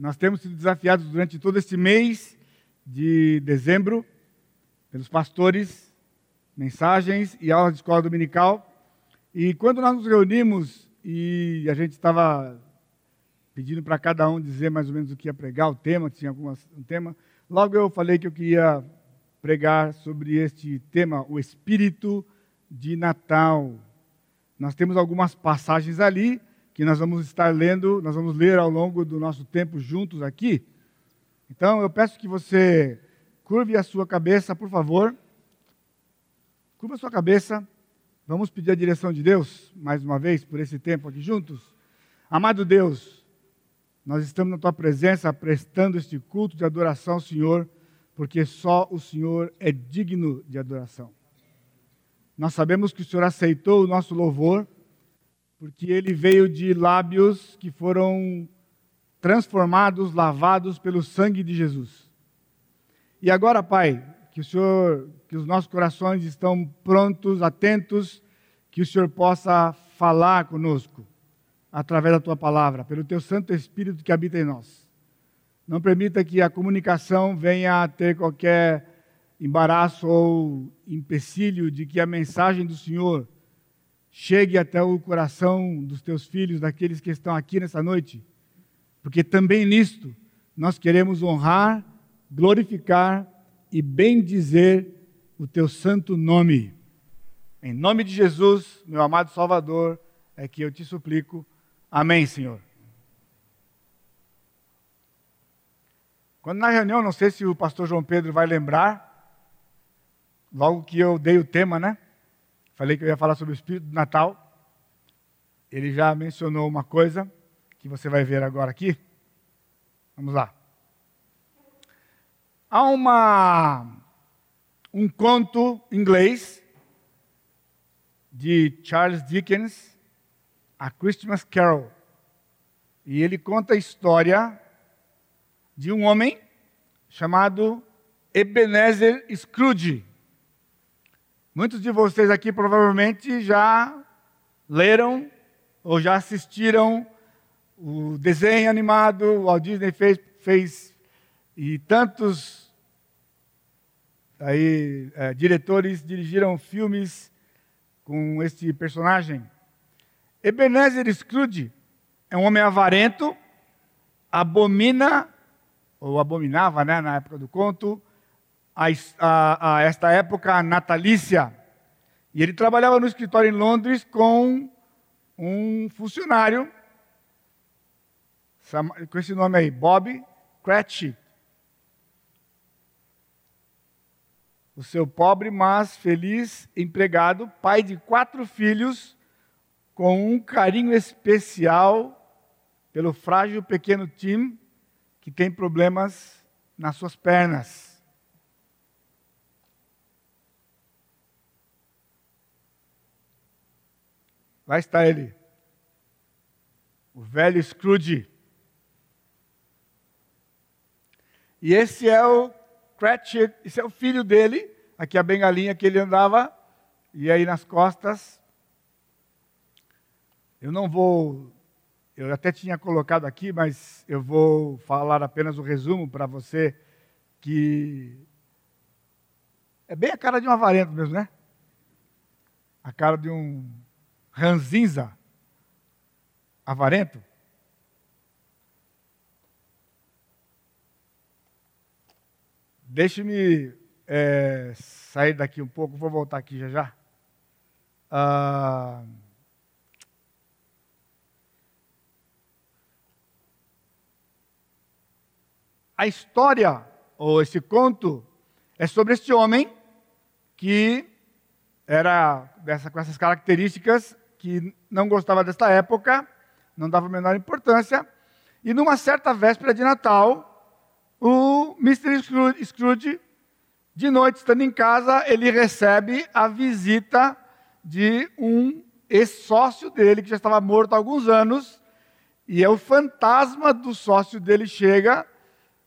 Nós temos sido desafiados durante todo este mês de dezembro pelos pastores, mensagens e aulas de escola dominical. E quando nós nos reunimos e a gente estava pedindo para cada um dizer mais ou menos o que ia pregar, o tema, tinha algumas, um tema, logo eu falei que eu queria pregar sobre este tema, o Espírito de Natal. Nós temos algumas passagens ali que nós vamos estar lendo, nós vamos ler ao longo do nosso tempo juntos aqui. Então eu peço que você curve a sua cabeça, por favor. Curva a sua cabeça. Vamos pedir a direção de Deus, mais uma vez, por esse tempo aqui juntos. Amado Deus, nós estamos na tua presença prestando este culto de adoração ao Senhor, porque só o Senhor é digno de adoração. Nós sabemos que o Senhor aceitou o nosso louvor porque ele veio de lábios que foram transformados, lavados pelo sangue de Jesus. E agora, Pai, que o Senhor, que os nossos corações estão prontos, atentos, que o Senhor possa falar conosco através da tua palavra, pelo teu Santo Espírito que habita em nós. Não permita que a comunicação venha a ter qualquer embaraço ou empecilho de que a mensagem do Senhor chegue até o coração dos teus filhos, daqueles que estão aqui nessa noite, porque também nisto nós queremos honrar, glorificar e bendizer o teu santo nome. Em nome de Jesus, meu amado Salvador, é que eu te suplico. Amém, Senhor. Quando na reunião, não sei se o pastor João Pedro vai lembrar, logo que eu dei o tema, né? Falei que eu ia falar sobre o Espírito do Natal. Ele já mencionou uma coisa que você vai ver agora aqui. Vamos lá. Há uma, um conto inglês de Charles Dickens, A Christmas Carol. E ele conta a história de um homem chamado Ebenezer Scrooge. Muitos de vocês aqui provavelmente já leram ou já assistiram o desenho animado, o Walt Disney fez, fez e tantos aí, é, diretores dirigiram filmes com este personagem. Ebenezer Scrooge é um homem avarento, abomina, ou abominava né, na época do conto, a, a, a esta época natalícia. E ele trabalhava no escritório em Londres com um funcionário, com esse nome aí, Bob Cratchit. O seu pobre, mas feliz empregado, pai de quatro filhos, com um carinho especial pelo frágil pequeno Tim, que tem problemas nas suas pernas. Lá está ele. O velho Scrooge. E esse é o Cratchit, esse é o filho dele, aqui a bengalinha que ele andava, e aí nas costas. Eu não vou, eu até tinha colocado aqui, mas eu vou falar apenas o resumo para você, que é bem a cara de um avarento mesmo, né? A cara de um ranzinza, avarento. Deixe-me é, sair daqui um pouco, vou voltar aqui já já. Ah, a história, ou esse conto, é sobre este homem que era dessa, com essas características que não gostava desta época, não dava a menor importância. E numa certa véspera de Natal, o Mr. Scrooge, de noite, estando em casa, ele recebe a visita de um ex-sócio dele, que já estava morto há alguns anos, e é o fantasma do sócio dele chega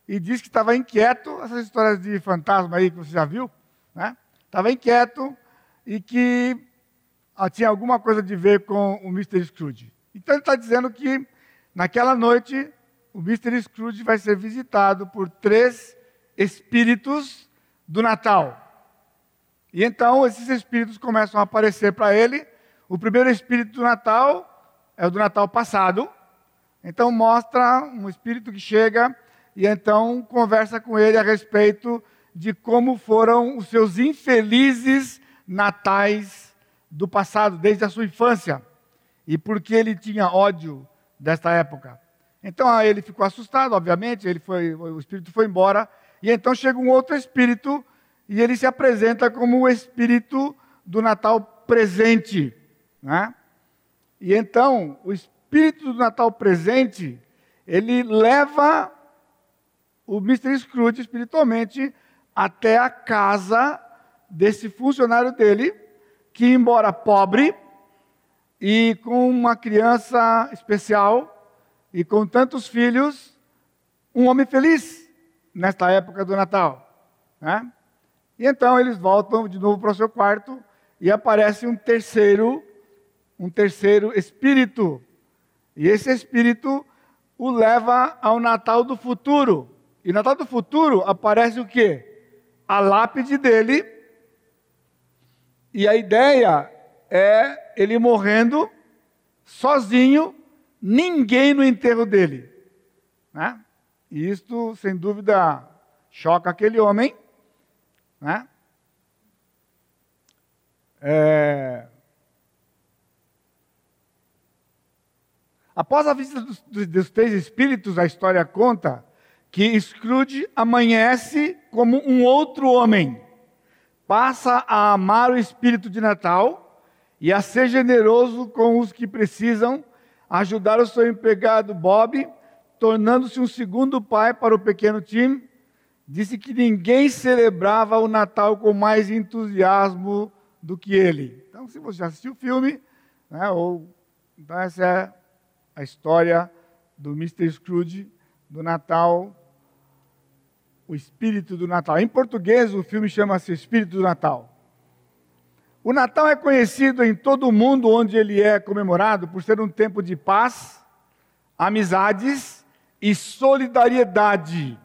e diz que estava inquieto, essas histórias de fantasma aí que você já viu, né? Estava inquieto e que tinha alguma coisa de ver com o Mr. Scrooge. Então ele está dizendo que naquela noite o Mr. Scrooge vai ser visitado por três espíritos do Natal. E então esses espíritos começam a aparecer para ele. O primeiro espírito do Natal é o do Natal passado. Então mostra um espírito que chega e então conversa com ele a respeito de como foram os seus infelizes natais do passado, desde a sua infância, e por que ele tinha ódio desta época. Então aí ele ficou assustado, obviamente, ele foi, o espírito foi embora, e então chega um outro espírito e ele se apresenta como o espírito do Natal presente, né? E então o espírito do Natal presente, ele leva o Mr. Scrooge espiritualmente até a casa desse funcionário dele, que, embora pobre e com uma criança especial e com tantos filhos, um homem feliz nesta época do Natal. Né? E então eles voltam de novo para o seu quarto e aparece um terceiro, um terceiro espírito. E esse espírito o leva ao Natal do futuro. E no Natal do futuro aparece o quê? A lápide dele. E a ideia é ele morrendo sozinho, ninguém no enterro dele. Né? E isto, sem dúvida, choca aquele homem. Né? É... Após a visita dos, dos, três espíritos, a história conta que Scrooge amanhece como um outro homem, passa a amar o espírito de Natal e a ser generoso com os que precisam, ajudar o seu empregado Bob, tornando-se um segundo pai para o pequeno Tim. Disse que ninguém celebrava o Natal com mais entusiasmo do que ele. Então, se você já assistiu o filme, né, ou então essa é a história do Mr. Scrooge do Natal o espírito do Natal. Em português, o filme chama-se Espírito do Natal. O Natal é conhecido em todo o mundo onde ele é comemorado por ser um tempo de paz, amizades e solidariedade.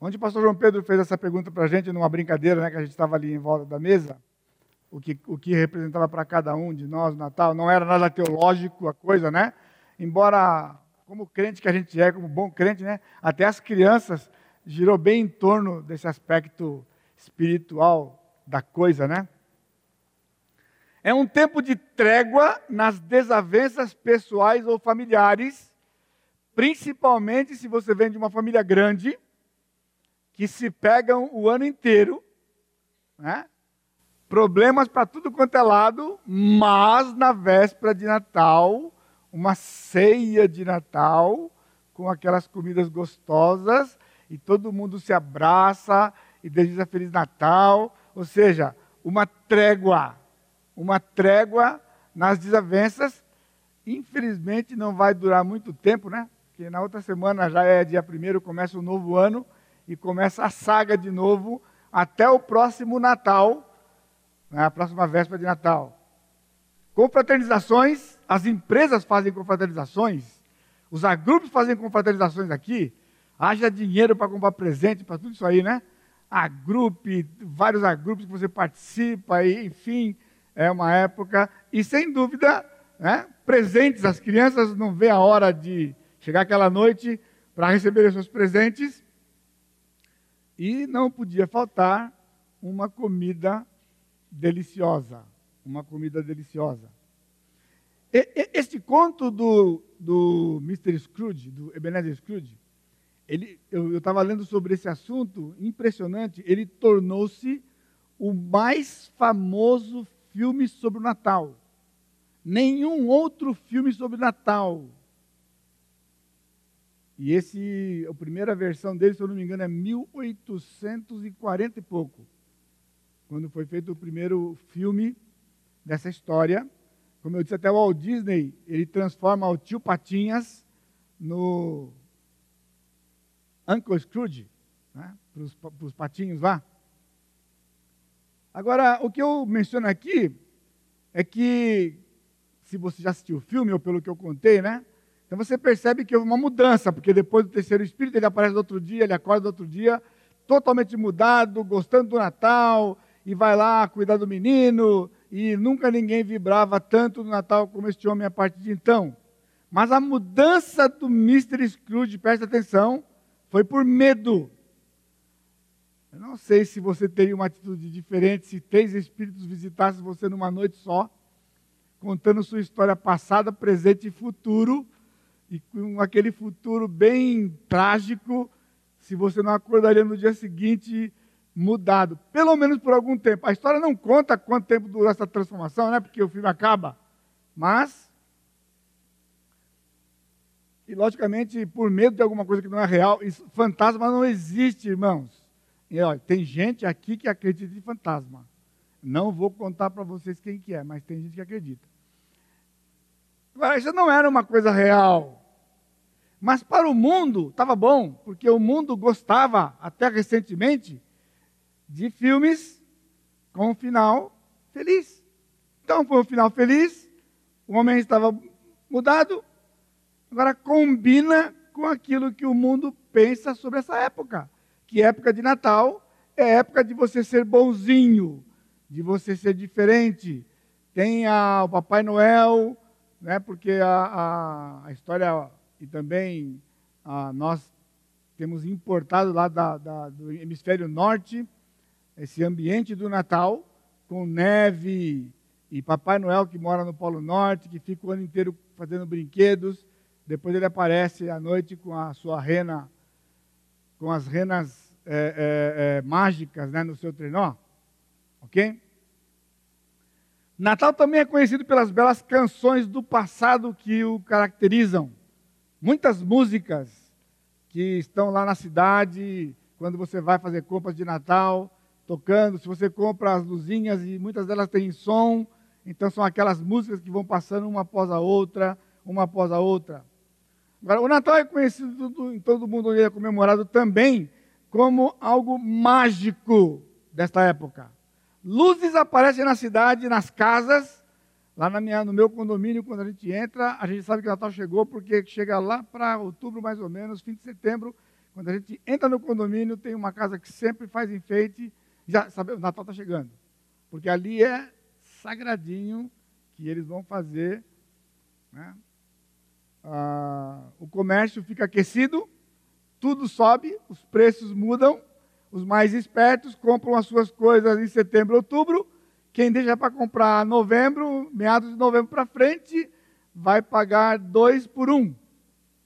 Onde o pastor João Pedro fez essa pergunta para a gente numa brincadeira, né, que a gente estava ali em volta da mesa, o que, o que representava para cada um de nós o Natal, não era nada teológico a coisa, né? Embora como crente que a gente é, como bom crente, né? Até as crianças girou bem em torno desse aspecto espiritual da coisa, né? É um tempo de trégua nas desavenças pessoais ou familiares, principalmente se você vem de uma família grande, que se pegam o ano inteiro, né? Problemas para tudo quanto é lado, mas na véspera de Natal, uma ceia de Natal com aquelas comidas gostosas e todo mundo se abraça e deseja Feliz Natal. Ou seja, uma trégua, uma trégua nas desavenças. Infelizmente não vai durar muito tempo, né? Porque na outra semana já é dia primeiro, começa o novo ano e começa a saga de novo até o próximo Natal, né? a próxima véspera de Natal. Confraternizações, as empresas fazem confraternizações, os agrupos fazem confraternizações aqui, haja dinheiro para comprar presente, para tudo isso aí, né? Agrupe, vários agrupos que você participa, e, enfim, é uma época, e sem dúvida, né, presentes, as crianças não vê a hora de chegar aquela noite para receber os seus presentes, e não podia faltar uma comida deliciosa. Uma comida deliciosa. Este conto do, do Mr. Scrooge, do Ebenezer Scrooge, ele, eu estava lendo sobre esse assunto, impressionante, ele tornou-se o mais famoso filme sobre o Natal. Nenhum outro filme sobre Natal. E esse, a primeira versão dele, se eu não me engano, é 1840 e pouco. Quando foi feito o primeiro filme dessa história. Como eu disse, até o Walt Disney, ele transforma o tio Patinhas no Uncle Scrooge, né, para os patinhos lá. Agora, o que eu menciono aqui é que, se você já assistiu o filme, ou pelo que eu contei, né, Então você percebe que houve uma mudança, porque depois do terceiro espírito ele aparece no outro dia, ele acorda no outro dia, totalmente mudado, gostando do Natal, e vai lá cuidar do menino, e nunca ninguém vibrava tanto no Natal como este homem a partir de então. Mas a mudança do Mr. Scrooge, presta atenção, foi por medo. Eu não sei se você teria uma atitude diferente se três espíritos visitassem você numa noite só, contando sua história passada, presente e futuro, e com aquele futuro bem trágico, se você não acordaria no dia seguinte mudado, pelo menos por algum tempo. A história não conta quanto tempo durou essa transformação, né? Porque o filme acaba. Mas e logicamente por medo de alguma coisa que não é real, isso, fantasma não existe, irmãos. E, olha, tem gente aqui que acredita em fantasma. Não vou contar para vocês quem que é, mas tem gente que acredita. Agora, isso não era uma coisa real. Mas para o mundo estava bom, porque o mundo gostava, até recentemente, de filmes com um final feliz. Então foi um final feliz, o homem estava mudado, agora combina com aquilo que o mundo pensa sobre essa época, que época de Natal é época de você ser bonzinho, de você ser diferente. Tem a, o Papai Noel, né, porque a, a, história e também a, nós temos importado lá da, da, do hemisfério norte esse ambiente do Natal, com neve e Papai Noel que mora no Polo Norte, que fica o ano inteiro fazendo brinquedos. Depois ele aparece à noite com a sua rena, com as renas é, é, é, mágicas né, no seu trenó. Ok? Natal também é conhecido pelas belas canções do passado que o caracterizam. Muitas músicas que estão lá na cidade, quando você vai fazer compras de Natal, tocando. Se você compra as luzinhas e muitas delas têm som, então são aquelas músicas que vão passando uma após a outra, uma após a outra. Agora, o Natal é conhecido em todo mundo, ele é comemorado também como algo mágico desta época. Luzes aparecem na cidade, nas casas, lá na minha, no meu condomínio, quando a gente entra, a gente sabe que o Natal chegou, porque chega lá para outubro, mais ou menos, fim de setembro, quando a gente entra no condomínio, tem uma casa que sempre faz enfeite, já sabe, o Natal está chegando. Porque ali é sagradinho que eles vão fazer. Né? Ah, o comércio fica aquecido, tudo sobe, os preços mudam, os mais espertos compram as suas coisas em setembro, outubro. Quem deixa para comprar novembro, meados de novembro para frente, vai pagar dois por um.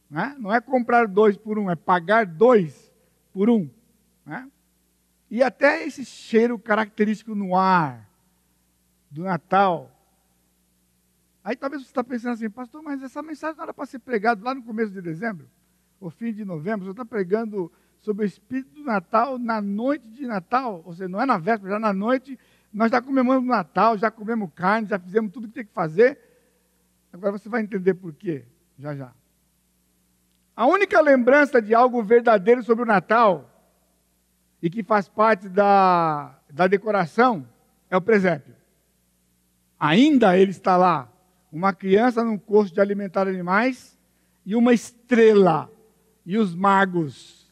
Né? Não é comprar dois por um, é pagar dois por um. Né? E até esse cheiro característico no ar do Natal. Aí talvez você está pensando assim, pastor, mas essa mensagem não era para ser pregada lá no começo de dezembro, ou fim de novembro. Você está pregando sobre o Espírito do Natal na noite de Natal, ou seja, não é na véspera, já na noite, nós já comemoramos o Natal, já comemos carne, já fizemos tudo que tem que fazer. Agora você vai entender por quê, já já. A única lembrança de algo verdadeiro sobre o Natal e que faz parte da, da decoração é o presépio. Ainda ele está lá, uma criança num curso de alimentar animais e uma estrela e os magos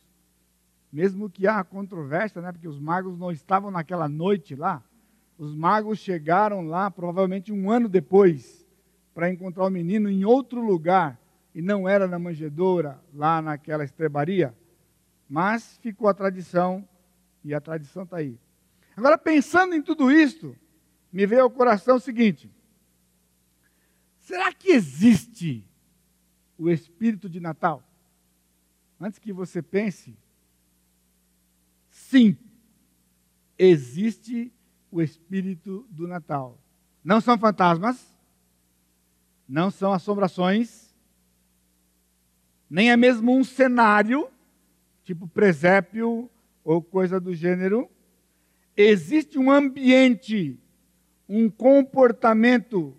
mesmo que há controvérsia, né, porque os magos não estavam naquela noite lá, os magos chegaram lá provavelmente um ano depois para encontrar o menino em outro lugar e não era na manjedoura, lá naquela estrebaria, mas ficou a tradição e a tradição está aí. Agora, pensando em tudo isto, me veio ao coração o seguinte: será que existe o espírito de Natal? Antes que você pense, Sim, existe o espírito do Natal. Não são fantasmas, não são assombrações, nem é mesmo um cenário, tipo presépio ou coisa do gênero. Existe um ambiente, um comportamento,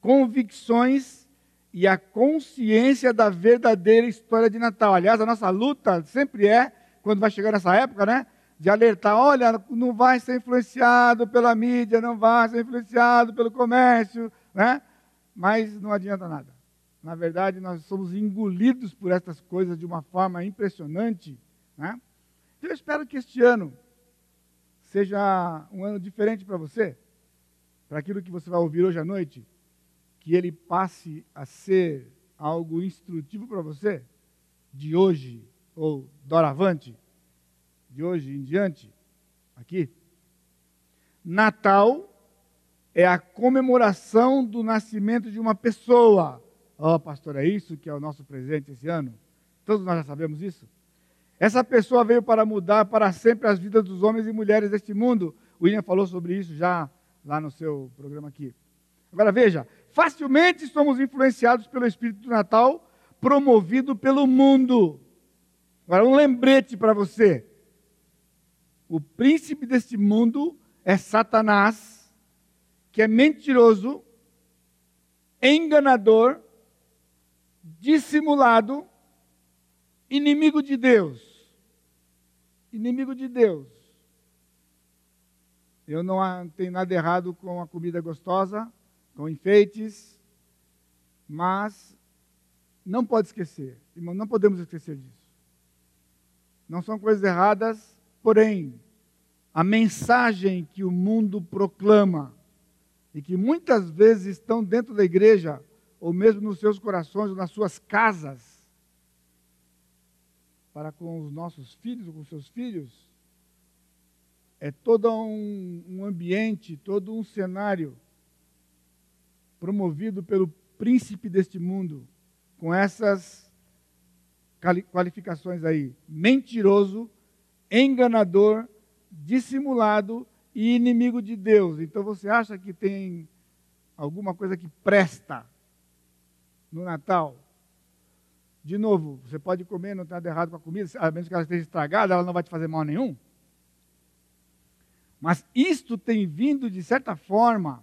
convicções e a consciência da verdadeira história de Natal. Aliás, a nossa luta sempre é, quando vai chegar nessa época, né? de alertar, olha, não vai ser influenciado pela mídia, não vai ser influenciado pelo comércio, né? Mas não adianta nada. na verdade, nós somos engolidos por essas coisas de uma forma impressionante. Né? Eu espero que este ano seja um ano diferente para você, para aquilo que você vai ouvir hoje à noite, que ele passe a ser algo instrutivo para você, de hoje ou doravante, de hoje em diante, aqui. Natal é a comemoração do nascimento de uma pessoa. Ó, oh, pastor, é isso que é o nosso presente esse ano? Todos nós já sabemos isso? Essa pessoa veio para mudar para sempre as vidas dos homens e mulheres deste mundo. O William falou sobre isso já lá no seu programa aqui. Agora veja, facilmente somos influenciados pelo espírito do Natal promovido pelo mundo. Agora um lembrete para você. O príncipe deste mundo é Satanás, que é mentiroso, enganador dissimulado, inimigo de Deus. Inimigo de Deus. Eu não tenho nada errado com a comida gostosa, com enfeites, mas não pode esquecer, irmão, não podemos esquecer disso. Não são coisas erradas, porém, a mensagem que o mundo proclama e que muitas vezes estão dentro da igreja ou mesmo nos seus corações, ou nas suas casas, para com os nossos filhos com seus filhos, é todo um, um ambiente, todo um cenário promovido pelo príncipe deste mundo, com essas qualificações aí: mentiroso, enganador, dissimulado e inimigo de Deus. Então você acha que tem alguma coisa que presta no Natal. De novo, você pode comer, não tem nada errado com a comida, a menos que ela esteja estragada, ela não vai te fazer mal nenhum. Mas isto tem vindo, de certa forma,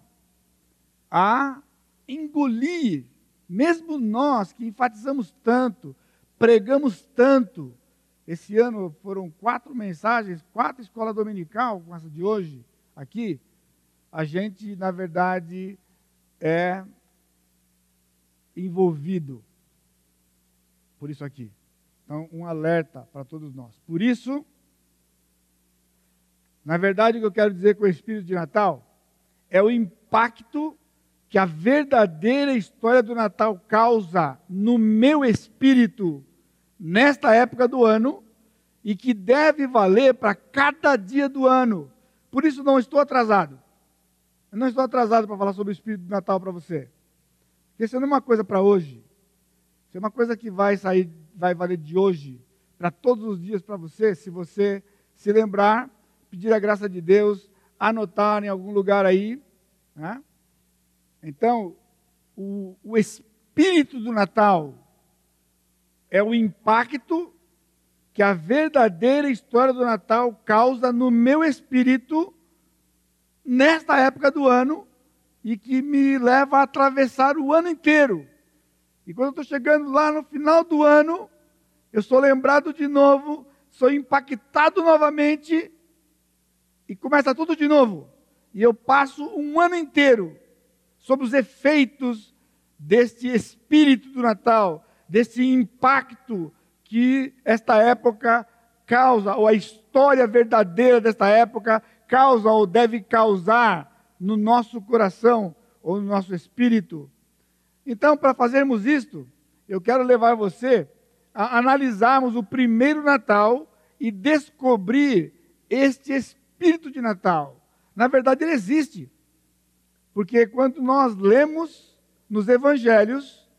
a engolir, mesmo nós que enfatizamos tanto, pregamos tanto. Esse ano foram quatro mensagens, quatro escolas dominical, com essa de hoje, aqui. A gente, na verdade, é envolvido por isso aqui. Então, um alerta para todos nós. Por isso, na verdade, o que eu quero dizer com o Espírito de Natal é o impacto que a verdadeira história do Natal causa no meu espírito nesta época do ano e que deve valer para cada dia do ano. Por isso não estou atrasado. Eu não estou atrasado para falar sobre o Espírito de Natal para você. Porque isso não é uma coisa para hoje. Isso é uma coisa que vai sair, vai valer de hoje para todos os dias para você, se você se lembrar, pedir a graça de Deus, anotar em algum lugar aí. Né? Então, o, o espírito do Natal é o impacto que a verdadeira história do Natal causa no meu espírito nesta época do ano e que me leva a atravessar o ano inteiro. E quando eu estou chegando lá no final do ano, eu sou lembrado de novo, sou impactado novamente e começa tudo de novo. E eu passo um ano inteiro sob os efeitos deste espírito do Natal, desse impacto que esta época causa, ou a história verdadeira desta época causa ou deve causar no nosso coração ou no nosso espírito. Então, para fazermos isto, eu quero levar você a analisarmos o primeiro Natal e descobrir este espírito de Natal. Na verdade, ele existe. Porque quando nós lemos nos evangelhos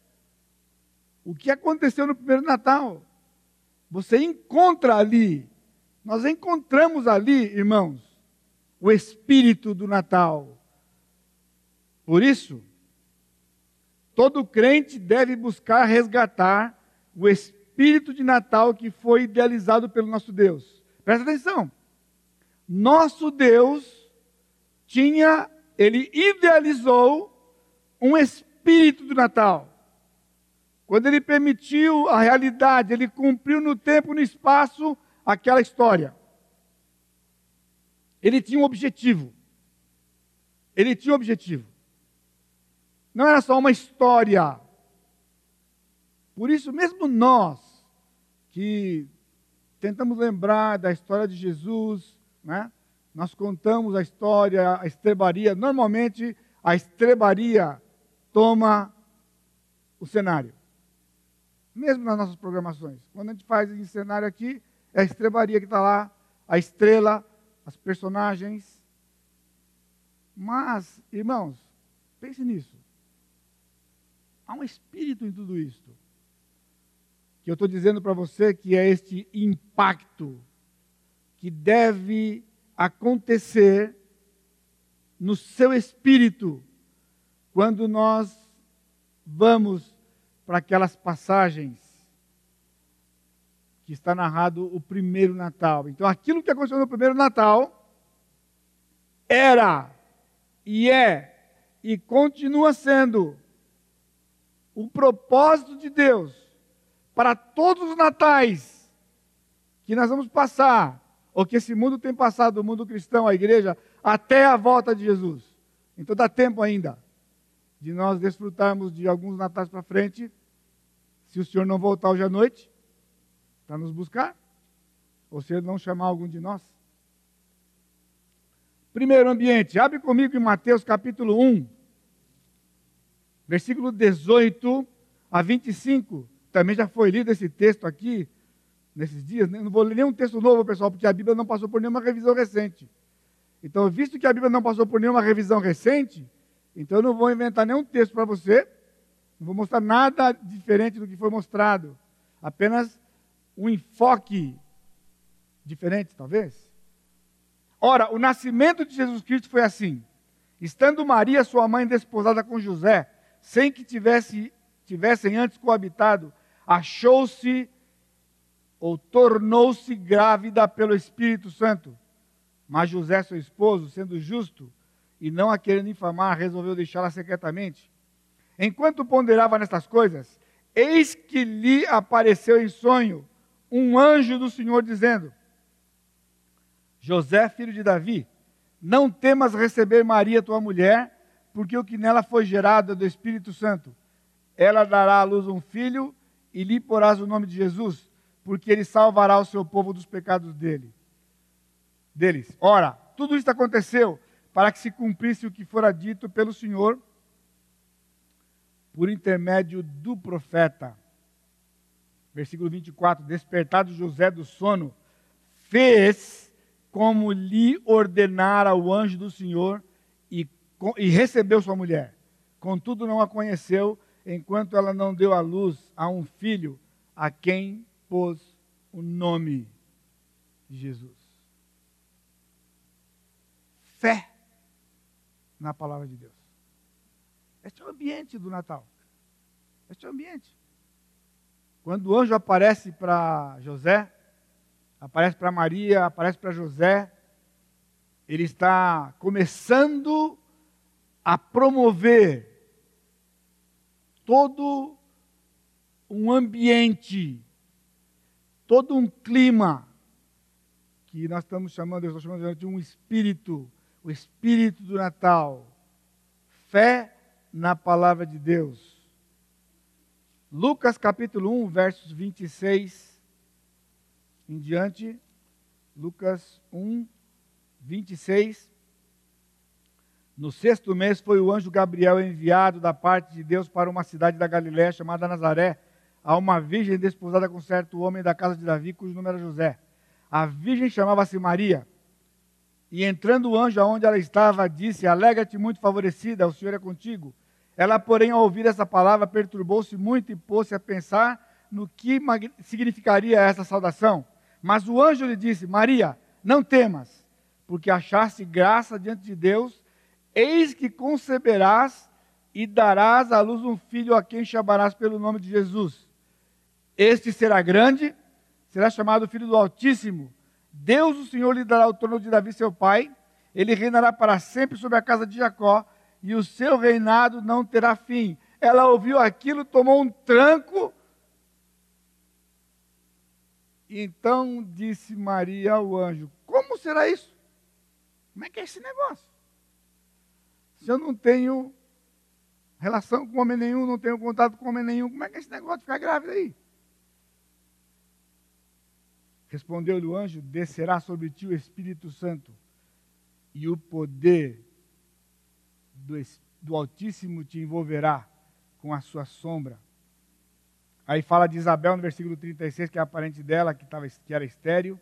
o que aconteceu no primeiro Natal, você encontra ali, nós encontramos ali, irmãos, o espírito do Natal. Por isso, todo crente deve buscar resgatar o espírito de Natal que foi idealizado pelo nosso Deus. Presta atenção. Nosso Deus tinha, ele idealizou um espírito do Natal. Quando ele permitiu a realidade, ele cumpriu no tempo e no espaço aquela história. Ele tinha um objetivo. Ele tinha um objetivo. Não era só uma história. Por isso, mesmo nós que tentamos lembrar da história de Jesus, né? nós contamos a história, a estrebaria. Normalmente, a estrebaria toma o cenário. Mesmo nas nossas programações. Quando a gente faz em cenário aqui, é a estrebaria que está lá, a estrela, as personagens. Mas, irmãos, pense nisso. Há um espírito em tudo isso. Que eu estou dizendo para você que é este impacto que deve acontecer no seu espírito quando nós vamos para aquelas passagens que está narrado o primeiro Natal. Então, aquilo que aconteceu no primeiro Natal era e é e continua sendo o propósito de Deus para todos os natais que nós vamos passar, ou que esse mundo tem passado, o mundo cristão, a igreja, até a volta de Jesus. Então dá tempo ainda de nós desfrutarmos de alguns natais para frente, se o Senhor não voltar hoje à noite para nos buscar, ou se Ele não chamar algum de nós. Primeiro ambiente, abre comigo em Mateus capítulo 1, versículo 18 a 25. Também já foi lido esse texto aqui nesses dias. Né? Não vou ler nenhum texto novo, pessoal, porque a Bíblia não passou por nenhuma revisão recente. Então, visto que a Bíblia não passou por nenhuma revisão recente, então eu não vou inventar nenhum texto para você, não vou mostrar nada diferente do que foi mostrado. Apenas um enfoque diferente, talvez. Ora, o nascimento de Jesus Cristo foi assim. Estando Maria, sua mãe, desposada com José, sem que tivesse, tivessem antes coabitado, achou-se ou tornou-se grávida pelo Espírito Santo. Mas José, seu esposo, sendo justo e não a querendo infamar, resolveu deixá-la secretamente. Enquanto ponderava nestas coisas, eis que lhe apareceu em sonho um anjo do Senhor dizendo: José, filho de Davi, não temas receber Maria, tua mulher, porque o que nela foi gerado do Espírito Santo. Ela dará à luz um filho e lhe porás o nome de Jesus, porque ele salvará o seu povo dos pecados dele. Deles. Ora, tudo isso aconteceu para que se cumprisse o que fora dito pelo Senhor por intermédio do profeta. Versículo 24: Despertado José do sono, fez como lhe ordenara o anjo do Senhor e, recebeu sua mulher. Contudo, não a conheceu enquanto ela não deu à luz a um filho a quem pôs o nome de Jesus. Fé na palavra de Deus. Este é o ambiente do Natal. Este é o ambiente. Quando o anjo aparece para José, aparece para Maria, aparece para José, ele está começando a promover todo um ambiente, todo um clima que nós estamos chamando, eu estou chamando de um espírito, o espírito do Natal. Fé na palavra de Deus. Lucas capítulo 1, versos 26 em diante. Lucas 1, 26. No sexto mês foi o anjo Gabriel enviado da parte de Deus para uma cidade da Galiléia chamada Nazaré, a uma virgem desposada com certo homem da casa de Davi, cujo nome era José. A virgem chamava-se Maria. E entrando o anjo aonde ela estava, disse: Alegra-te muito favorecida, o Senhor é contigo. Ela, porém, ao ouvir essa palavra, perturbou-se muito e pôs-se a pensar no que significaria essa saudação. Mas o anjo lhe disse: Maria, não temas, porque achaste graça diante de Deus Eis que conceberás e darás à luz um filho a quem chamarás pelo nome de Jesus. Este será grande, será chamado Filho do Altíssimo. Deus, o Senhor, lhe dará o trono de Davi, seu pai. Ele reinará para sempre sobre a casa de Jacó, e o seu reinado não terá fim. Ela ouviu aquilo, tomou um tranco. Então disse Maria ao anjo: Como será isso? Como é que é esse negócio? Se eu não tenho relação com homem nenhum, não tenho contato com homem nenhum. Como é que é esse negócio de ficar grávida aí? Respondeu-lhe o anjo: Descerá sobre ti o Espírito Santo, e o poder do, do Altíssimo te envolverá com a sua sombra. Aí fala de Isabel no versículo 36, que é a parente dela, que, tava, que era estéreo.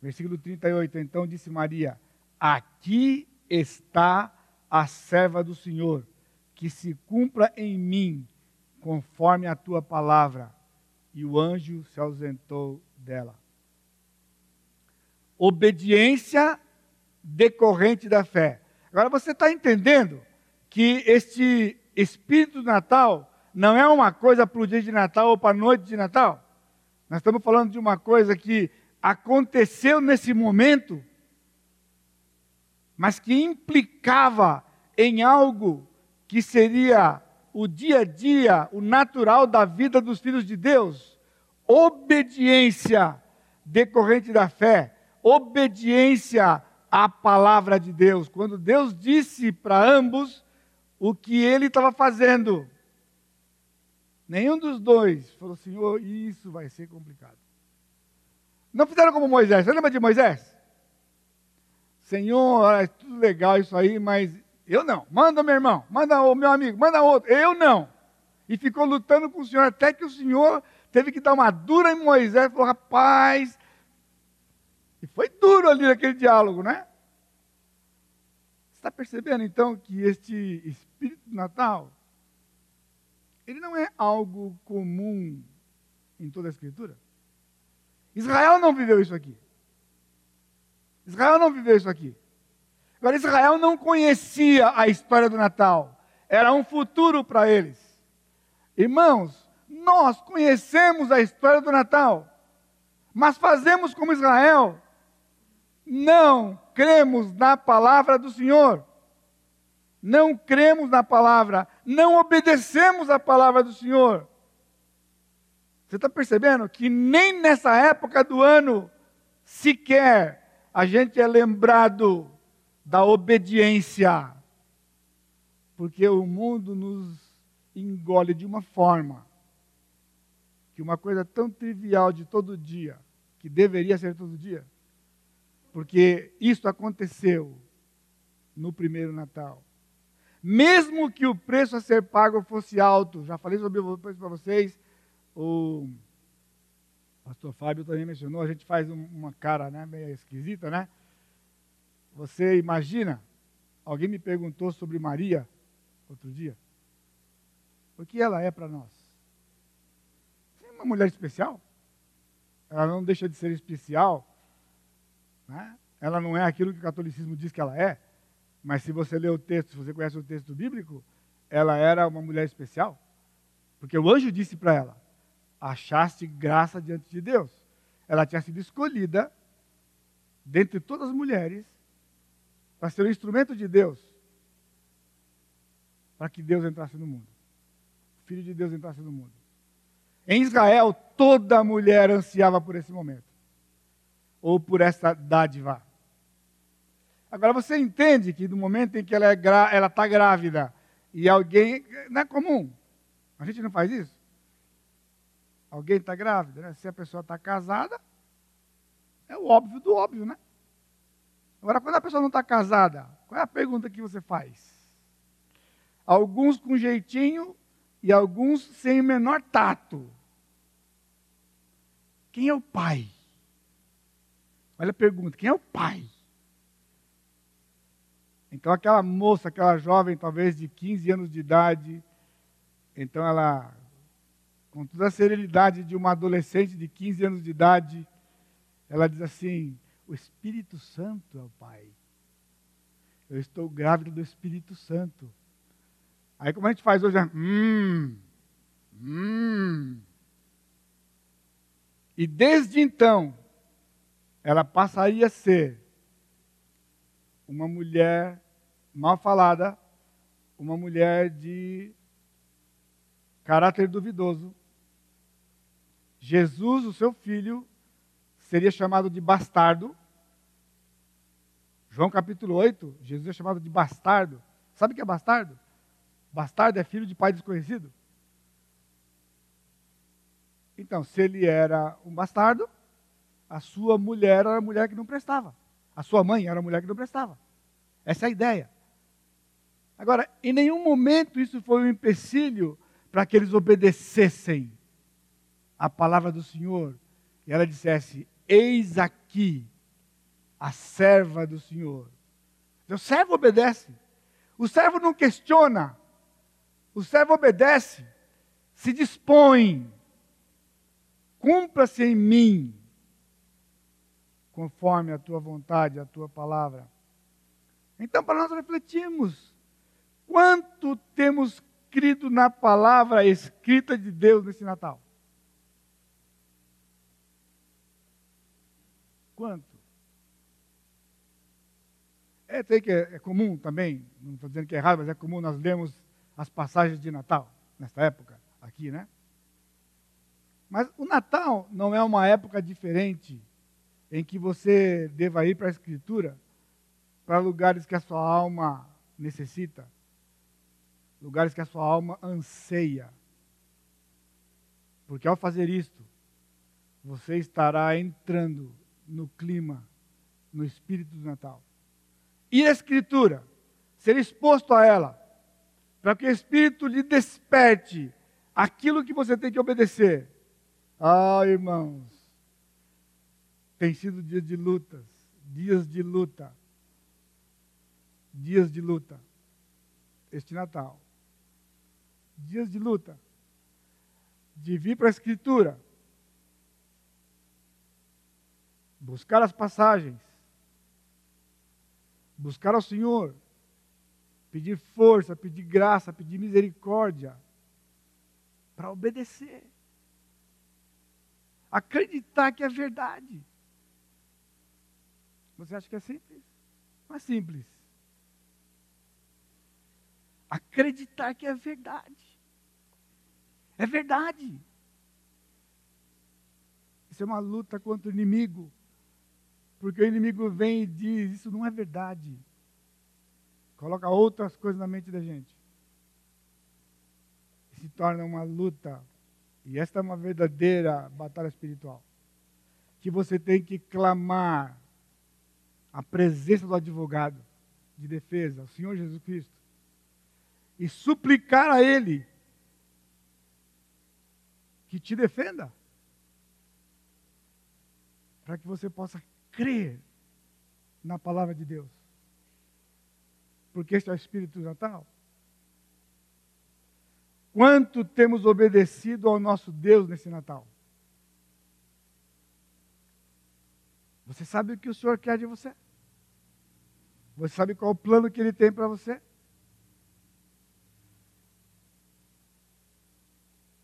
Versículo 38, então disse Maria: Aqui está a serva do Senhor que se cumpra em mim conforme a tua palavra. E o anjo se ausentou dela. Obediência decorrente da fé. Agora você está entendendo que este espírito do Natal não é uma coisa para o dia de Natal ou para a noite de Natal. Nós estamos falando de uma coisa que aconteceu nesse momento, mas que implicava em algo que seria o dia a dia, o natural da vida dos filhos de Deus, obediência decorrente da fé, obediência à palavra de Deus. Quando Deus disse para ambos o que ele estava fazendo, nenhum dos dois falou: Senhor, isso vai ser complicado. Não fizeram como Moisés. Você lembra de Moisés? Senhor, é tudo legal isso aí, mas eu não. Manda meu irmão, manda o meu amigo, manda outro. Eu não. E ficou lutando com o Senhor até que o Senhor teve que dar uma dura em Moisés. Falou, rapaz. E foi duro ali naquele diálogo, né? Você está percebendo então que este Espírito Natal, ele não é algo comum em toda a Escritura? Israel não viveu isso aqui. Israel não viveu isso aqui. Agora, Israel não conhecia a história do Natal. Era um futuro para eles. Irmãos, nós conhecemos a história do Natal, mas fazemos como Israel. Não cremos na palavra do Senhor. Não cremos na palavra, não obedecemos a palavra do Senhor. Você está percebendo que nem nessa época do ano sequer a gente é lembrado da obediência. Porque o mundo nos engole de uma forma que uma coisa tão trivial de todo dia, que deveria ser todo dia, porque isso aconteceu no primeiro Natal. Mesmo que o preço a ser pago fosse alto, já falei sobre isso para vocês, o pastor Fábio também mencionou, a gente faz uma cara né, meio esquisita, né? Você imagina? Alguém me perguntou sobre Maria outro dia. O que ela é para nós? É uma mulher especial. Ela não deixa de ser especial. Né? Ela não é aquilo que o catolicismo diz que ela é. Mas se você lê o texto, se você conhece o texto bíblico, ela era uma mulher especial. Porque o anjo disse para ela: achaste graça diante de Deus. Ela tinha sido escolhida dentre todas as mulheres para ser um instrumento de Deus, para que Deus entrasse no mundo. O Filho de Deus entrasse no mundo. Em Israel, toda mulher ansiava por esse momento, ou por essa dádiva. Agora você entende que no momento em que ela está é tá grávida e alguém. Não é comum. A gente não faz isso. Alguém está grávida, né? Se a pessoa está casada, é o óbvio do óbvio, né? Agora, quando a pessoa não está casada, qual é a pergunta que você faz? Alguns com jeitinho e alguns sem o menor tato. Quem é o pai? Olha a pergunta: quem é o pai? Então, aquela moça, aquela jovem, talvez de 15 anos de idade, então ela, com toda a serenidade de uma adolescente de 15 anos de idade, ela diz assim: o Espírito Santo é o Pai. Eu estou grávida do Espírito Santo. Aí como a gente faz hoje, é, hum, hum. E desde então, ela passaria a ser uma mulher mal falada, uma mulher de caráter duvidoso. Jesus, o seu filho, seria chamado de bastardo. João capítulo 8, Jesus é chamado de bastardo. Sabe o que é bastardo? Bastardo é filho de pai desconhecido? Então, se ele era um bastardo, a sua mulher era a mulher que não prestava. A sua mãe era a mulher que não prestava. Essa é a ideia. Agora, em nenhum momento isso foi um empecilho para que eles obedecessem a palavra do Senhor. E ela dissesse: Eis aqui a serva do Senhor. O servo obedece. O servo não questiona. O servo obedece. Se dispõe. Cumpra-se em mim, conforme a tua vontade, a tua palavra. Então, para nós refletirmos, quanto temos crido na palavra escrita de Deus nesse Natal? Quanto? É, sei que é, é comum também, não estou dizendo que é errado, mas é comum nós lermos as passagens de Natal, nesta época, aqui, né? Mas o Natal não é uma época diferente em que você deva ir para a Escritura, para lugares que a sua alma necessita, lugares que a sua alma anseia. Porque ao fazer isto, você estará entrando no clima, no espírito do Natal. E a Escritura, ser exposto a ela, para que o Espírito lhe desperte aquilo que você tem que obedecer ah, irmãos, tem sido dias de lutas, dias de luta, dias de luta, este Natal. Dias de luta, de vir para a Escritura, buscar as passagens, buscar ao Senhor, pedir força, pedir graça, pedir misericórdia, para obedecer acreditar que é verdade. Você acha que é simples? Não é simples. Acreditar que é verdade. É verdade. Isso é uma luta contra o inimigo. Porque o inimigo vem e diz: Isso não é verdade. Coloca outras coisas na mente da gente. E se torna uma luta e esta é uma verdadeira batalha espiritual. Que você tem que clamar a presença do advogado de defesa, o Senhor Jesus Cristo, e suplicar a Ele que te defenda, para que você possa crer na palavra de Deus. Porque este é o Espírito Natal. Quanto temos obedecido ao nosso Deus nesse Natal? Você sabe o que o Senhor quer de você? Você sabe qual o plano que Ele tem para você?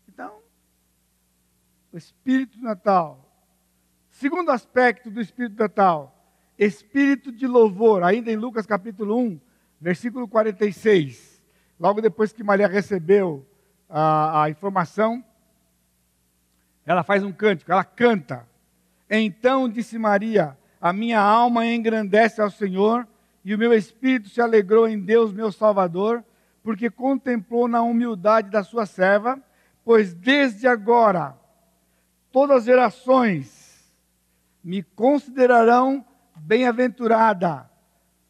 Então, o Espírito Natal. Segundo aspecto do Espírito Natal, espírito de louvor, ainda em Lucas capítulo 1, versículo 46. Logo depois que Maria recebeu a, a informação, ela faz um cântico, ela canta. Então disse Maria: A minha alma engrandece ao Senhor, e o meu espírito se alegrou em Deus, meu Salvador, porque contemplou na humildade da sua serva, pois desde agora todas as gerações me considerarão bem-aventurada,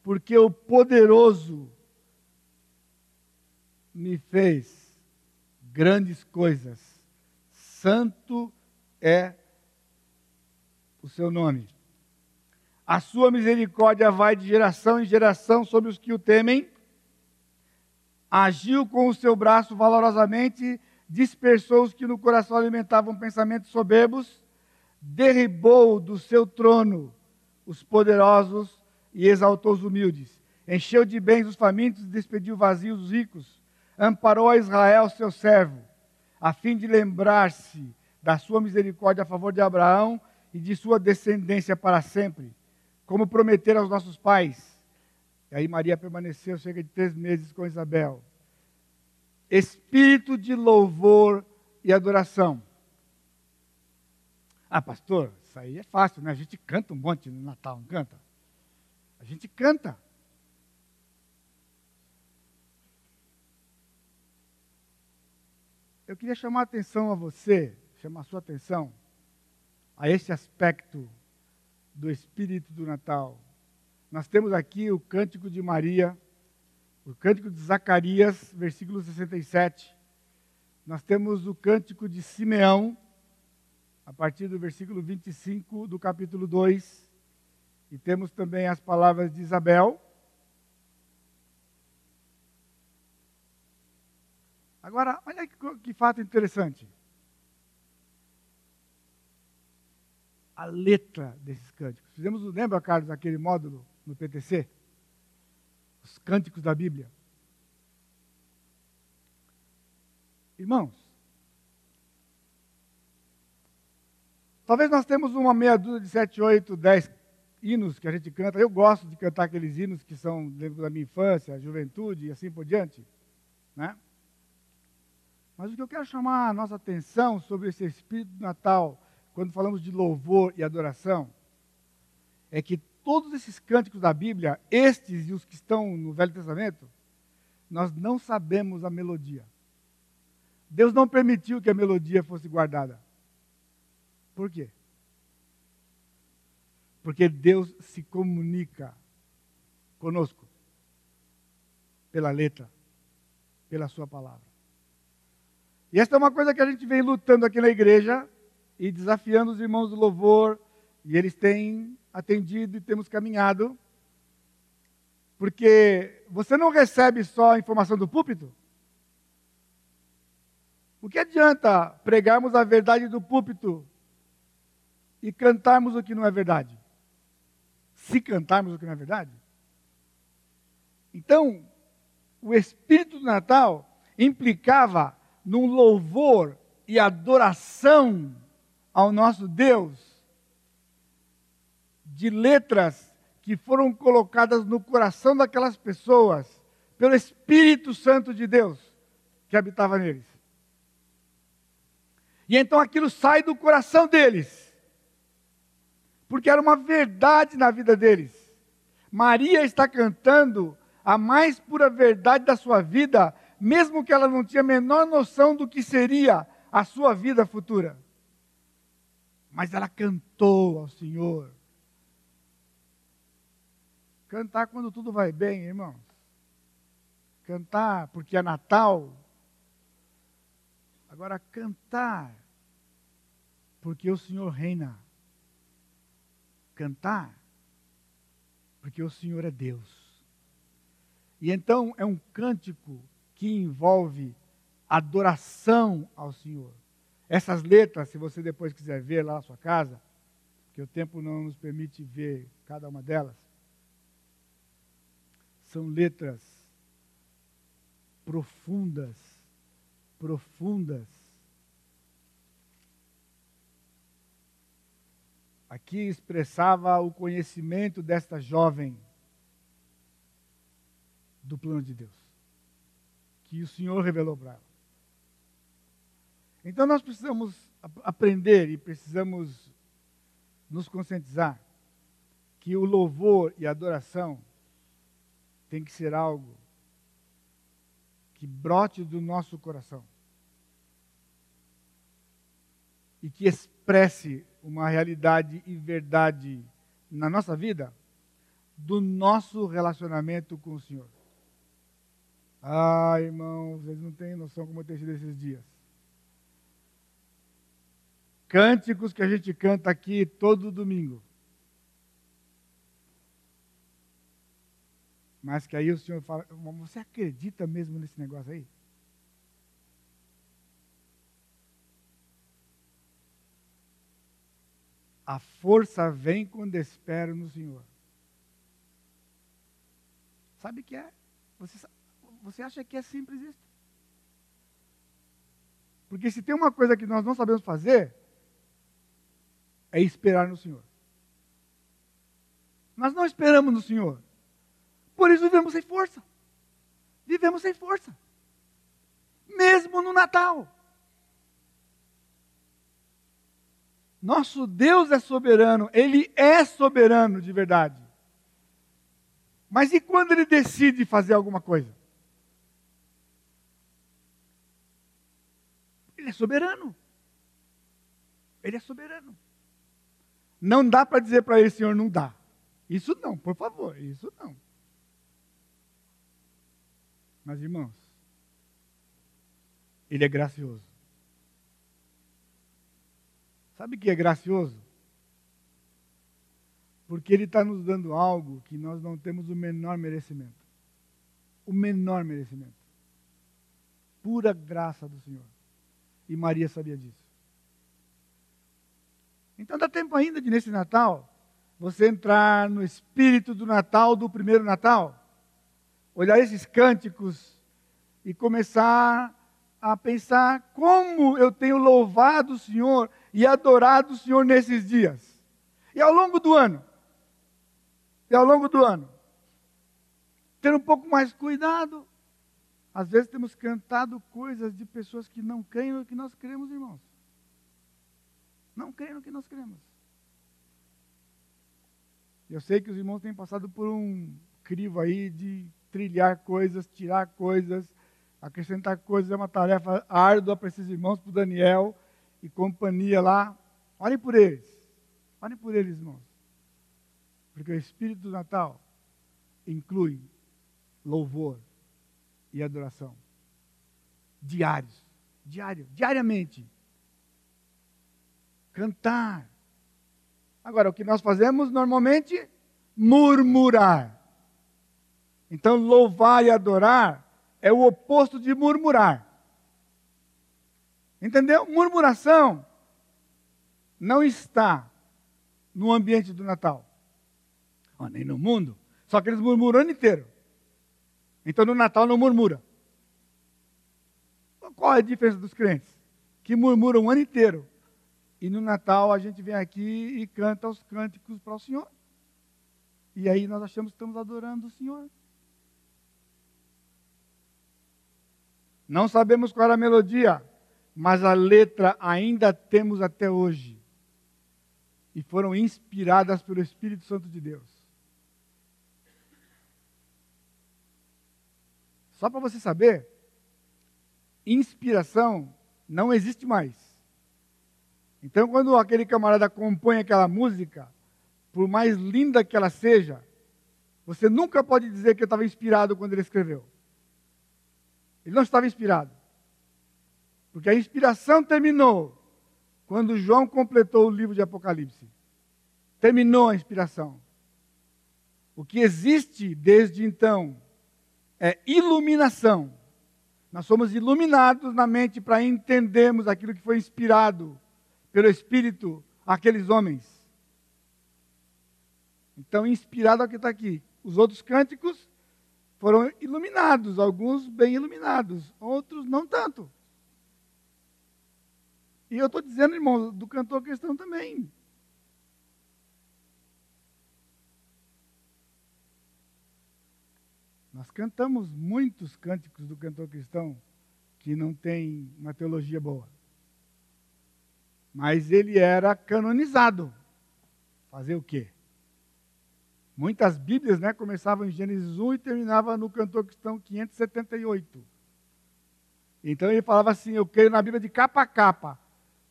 porque o poderoso me fez grandes coisas. Santo é o seu nome. A sua misericórdia vai de geração em geração sobre os que o temem. Agiu com o seu braço valorosamente, dispersou os que no coração alimentavam pensamentos soberbos, derribou do seu trono os poderosos e exaltou os humildes. Encheu de bens os famintos e despediu vazios os ricos amparou a Israel, seu servo, a fim de lembrar-se da sua misericórdia a favor de Abraão e de sua descendência para sempre, como prometeram aos nossos pais. E aí Maria permaneceu cerca de três meses com Isabel. Espírito de louvor e adoração. Ah, pastor, isso aí é fácil, né? A gente canta um monte no Natal, não canta? A gente canta. eu queria chamar a atenção a você, chamar a sua atenção a esse aspecto do espírito do Natal. Nós temos aqui o cântico de Maria, o cântico de Zacarias, versículo 67. Nós temos o cântico de Simeão, a partir do versículo 25 do capítulo 2. E temos também as palavras de Isabel. Agora, olha que, que fato interessante. A letra desses cânticos. Fizemos, lembra, Carlos, aquele módulo no PTC? Os cânticos da Bíblia. Irmãos, talvez nós temos uma meia dúzia de sete, oito, dez hinos que a gente canta. Eu gosto de cantar aqueles hinos que são da minha infância, juventude e assim por diante, né? Mas o que eu quero chamar a nossa atenção sobre esse espírito do Natal, quando falamos de louvor e adoração, é que todos esses cânticos da Bíblia, estes e os que estão no Velho Testamento, nós não sabemos a melodia. Deus não permitiu que a melodia fosse guardada. Por quê? Porque Deus se comunica conosco pela letra, pela Sua palavra. E esta é uma coisa que a gente vem lutando aqui na igreja e desafiando os irmãos do louvor, e eles têm atendido e temos caminhado. Porque você não recebe só a informação do púlpito. O que adianta pregarmos a verdade do púlpito e cantarmos o que não é verdade? Se cantarmos o que não é verdade? Então, o espírito do Natal implicava num louvor e adoração ao nosso Deus, de letras que foram colocadas no coração daquelas pessoas pelo Espírito Santo de Deus que habitava neles. E então aquilo sai do coração deles, porque era uma verdade na vida deles. Maria está cantando a mais pura verdade da sua vida mesmo que ela não tinha a menor noção do que seria a sua vida futura. Mas ela cantou ao Senhor. Cantar quando tudo vai bem, irmãos. Cantar porque é Natal. Agora, cantar porque o Senhor reina. Cantar porque o Senhor é Deus. E então é um cântico que envolve adoração ao Senhor. Essas letras, se você depois quiser ver lá na sua casa, que o tempo não nos permite ver cada uma delas, são letras profundas, profundas. Aqui expressava o conhecimento desta jovem do plano de Deus que o Senhor revelou para ela. Então nós precisamos aprender e precisamos nos conscientizar que o louvor e a adoração tem que ser algo que brote do nosso coração e que expresse uma realidade e verdade na nossa vida do nosso relacionamento com o Senhor. Ah, irmãos, vocês não têm noção como eu tenho sido esses dias. Cânticos que a gente canta aqui todo domingo. Mas que aí o Senhor fala, você acredita mesmo nesse negócio aí? A força vem quando espero no Senhor. Sabe o que é? Você você acha que é simples isso? Porque se tem uma coisa que nós não sabemos fazer, é esperar no Senhor. Nós não esperamos no Senhor. Por isso vivemos sem força. Vivemos sem força. Mesmo no Natal. Nosso Deus é soberano, Ele é soberano de verdade. Mas e quando Ele decide fazer alguma coisa? Ele é soberano. Ele é soberano. Não dá para dizer para ele, Senhor, não dá. Isso não, por favor, isso não. Mas, irmãos, ele é gracioso. Sabe o que é gracioso? Porque ele está nos dando algo que nós não temos o menor merecimento. O menor merecimento. Pura graça do Senhor. E Maria sabia disso. Então dá tempo ainda de, nesse Natal, você entrar no espírito do Natal, do primeiro Natal, olhar esses cânticos e começar a pensar como eu tenho louvado o Senhor e adorado o Senhor nesses dias. E ao longo do ano. E ao longo do ano. Ter um pouco mais cuidado. Às vezes temos cantado coisas de pessoas que não creem no que nós cremos, irmãos. Não creem no que nós cremos. Eu sei que os irmãos têm passado por um crivo aí de trilhar coisas, tirar coisas, acrescentar coisas. É uma tarefa árdua para esses irmãos, para o Daniel e companhia lá. Olhem por eles. Olhem por eles, irmãos. Porque o Espírito do Natal inclui louvor e adoração. Diários. Diário. Diariamente cantar. Agora, o que nós fazemos normalmente? Murmurar. Então, louvar e adorar é o oposto de murmurar. Entendeu? Murmuração não está no ambiente do Natal. Oh, nem no mundo. Só que eles murmuram o ano inteiro. Então no Natal não murmura. Qual é a diferença dos crentes? Que murmuram o ano inteiro e no Natal a gente vem aqui e canta os cânticos para o Senhor. E aí nós achamos que estamos adorando o Senhor. Não sabemos qual era a melodia, mas a letra ainda temos até hoje. E foram inspiradas pelo Espírito Santo de Deus. Só para você saber, inspiração não existe mais. Então, quando aquele camarada compõe aquela música, por mais linda que ela seja, você nunca pode dizer que estava inspirado quando ele escreveu. Ele não estava inspirado. Porque a inspiração terminou quando João completou o livro de Apocalipse. Terminou a inspiração. O que existe desde então é iluminação. Nós somos iluminados na mente para entendermos aquilo que foi inspirado pelo Espírito aqueles homens. Então, inspirado ao que está aqui. Os outros cânticos foram iluminados, alguns bem iluminados, outros não tanto. E eu estou dizendo, irmão, do cantor cristão também. Nós cantamos muitos cânticos do cantor cristão que não tem uma teologia boa. Mas ele era canonizado. Fazer o quê? Muitas Bíblias né, começavam em Gênesis 1 e terminavam no cantor cristão 578. Então ele falava assim: Eu creio na Bíblia de capa a capa.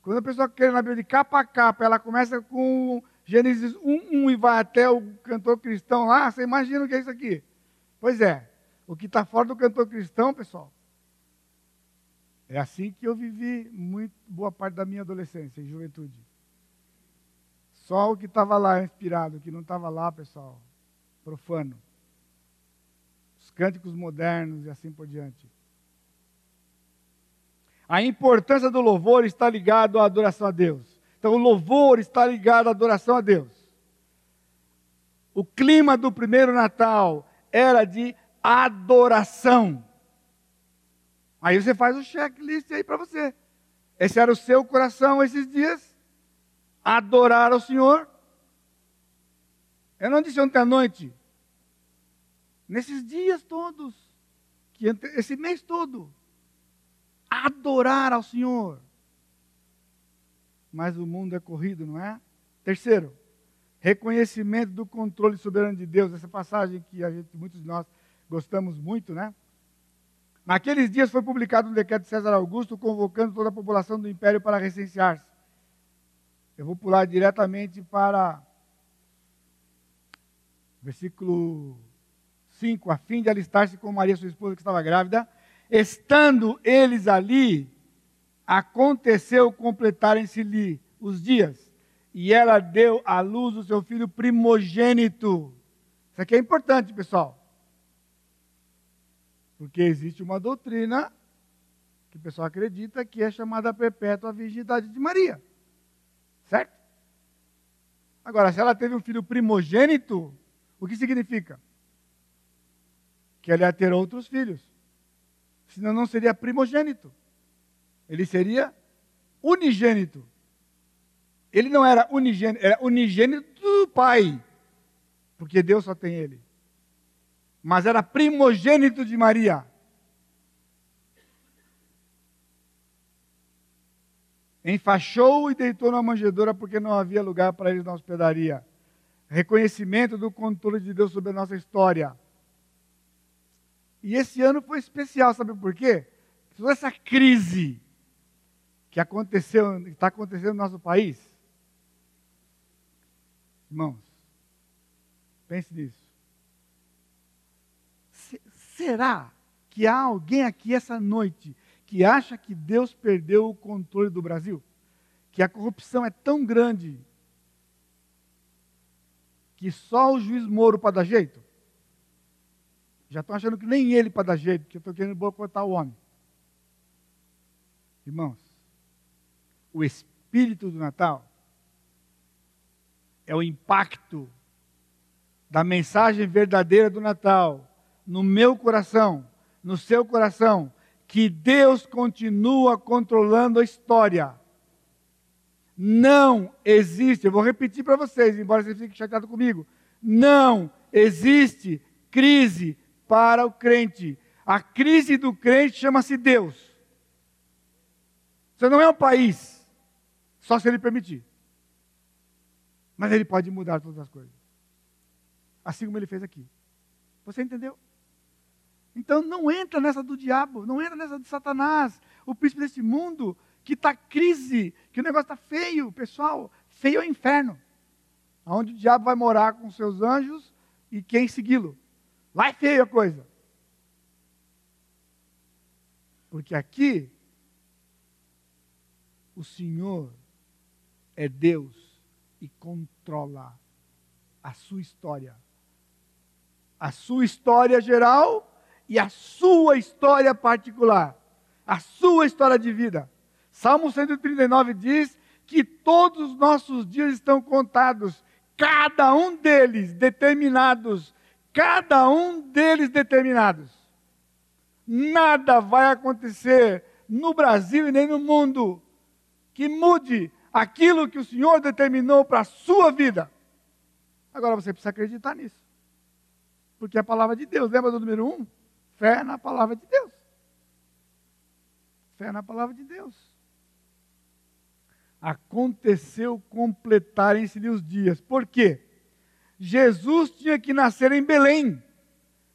Quando a pessoa crê na Bíblia de capa a capa, ela começa com Gênesis 1, 1 e vai até o cantor cristão lá, você imagina o que é isso aqui? Pois é, o que está fora do cantor cristão, pessoal, é assim que eu vivi muito, boa parte da minha adolescência e juventude. Só o que estava lá inspirado, o que não estava lá, pessoal, profano. Os cânticos modernos e assim por diante. A importância do louvor está ligado à adoração a Deus. Então, o louvor está ligado à adoração a Deus. O clima do primeiro Natal era de adoração. Aí você faz o checklist aí para você. Esse era o seu coração esses dias? Adorar ao Senhor? Eu não disse ontem à noite. Nesses dias todos, que esse mês todo, adorar ao Senhor. Mas o mundo é corrido, não é? Terceiro, reconhecimento do controle soberano de Deus. Essa passagem que gente, muitos de nós gostamos muito, né? Naqueles dias foi publicado um decreto de César Augusto convocando toda a população do império para recensear-se. Eu vou pular diretamente para versículo 5, a fim de alistar-se com Maria, sua esposa, que estava grávida. Estando eles ali, aconteceu completarem-se-lhe os dias, e ela deu à luz o seu filho primogênito. Isso aqui é importante, pessoal. Porque existe uma doutrina que o pessoal acredita que é chamada perpétua virgindade de Maria. Certo? Agora, se ela teve um filho primogênito, o que significa? Que ela ia ter outros filhos. Senão não seria primogênito. Ele seria unigênito. Ele não era unigênito, era unigênito do Pai. Porque Deus só tem ele. Mas era primogênito de Maria. Enfaixou e deitou na manjedoura porque não havia lugar para eles na hospedaria. Reconhecimento do controle de Deus sobre a nossa história. E esse ano foi especial, sabe por quê? Toda essa crise que aconteceu, está acontecendo no nosso país. Irmãos, pense nisso. será que há alguém aqui essa noite que acha que Deus perdeu o controle do Brasil? Que a corrupção é tão grande que só o juiz Moro para dar jeito? Já estão achando que nem ele para dar jeito, que eu estou querendo boicotar o homem. Irmãos, o espírito do Natal é o impacto da mensagem verdadeira do Natal no meu coração, no seu coração, que Deus continua controlando a história. Não existe, eu vou repetir para vocês, embora vocês fiquem chateados comigo. Não existe crise para o crente. A crise do crente chama-se Deus. Você não é um país, só se ele permitir. Mas ele pode mudar todas as coisas. Assim como ele fez aqui. Você entendeu? Então não entra nessa do diabo, não entra nessa de Satanás, o príncipe deste mundo, que está crise, que o negócio está feio, pessoal. Feio é o inferno. Onde o diabo vai morar com seus anjos e quem segui-lo. Lá é feio a coisa. Porque aqui, o Senhor é Deus e controla a sua história. A sua história geral e a sua história particular, a sua história de vida. Salmo 139 diz que todos os nossos dias estão contados, cada um deles determinados, cada um deles determinados. Nada vai acontecer no Brasil e nem no mundo que mude aquilo que o Senhor determinou para a sua vida. Agora você precisa acreditar nisso. Porque é a palavra de Deus. Lembra do número um? Fé na palavra de Deus. Fé na palavra de Deus. Aconteceu completarem-se os dias. Por quê? Jesus tinha que nascer em Belém.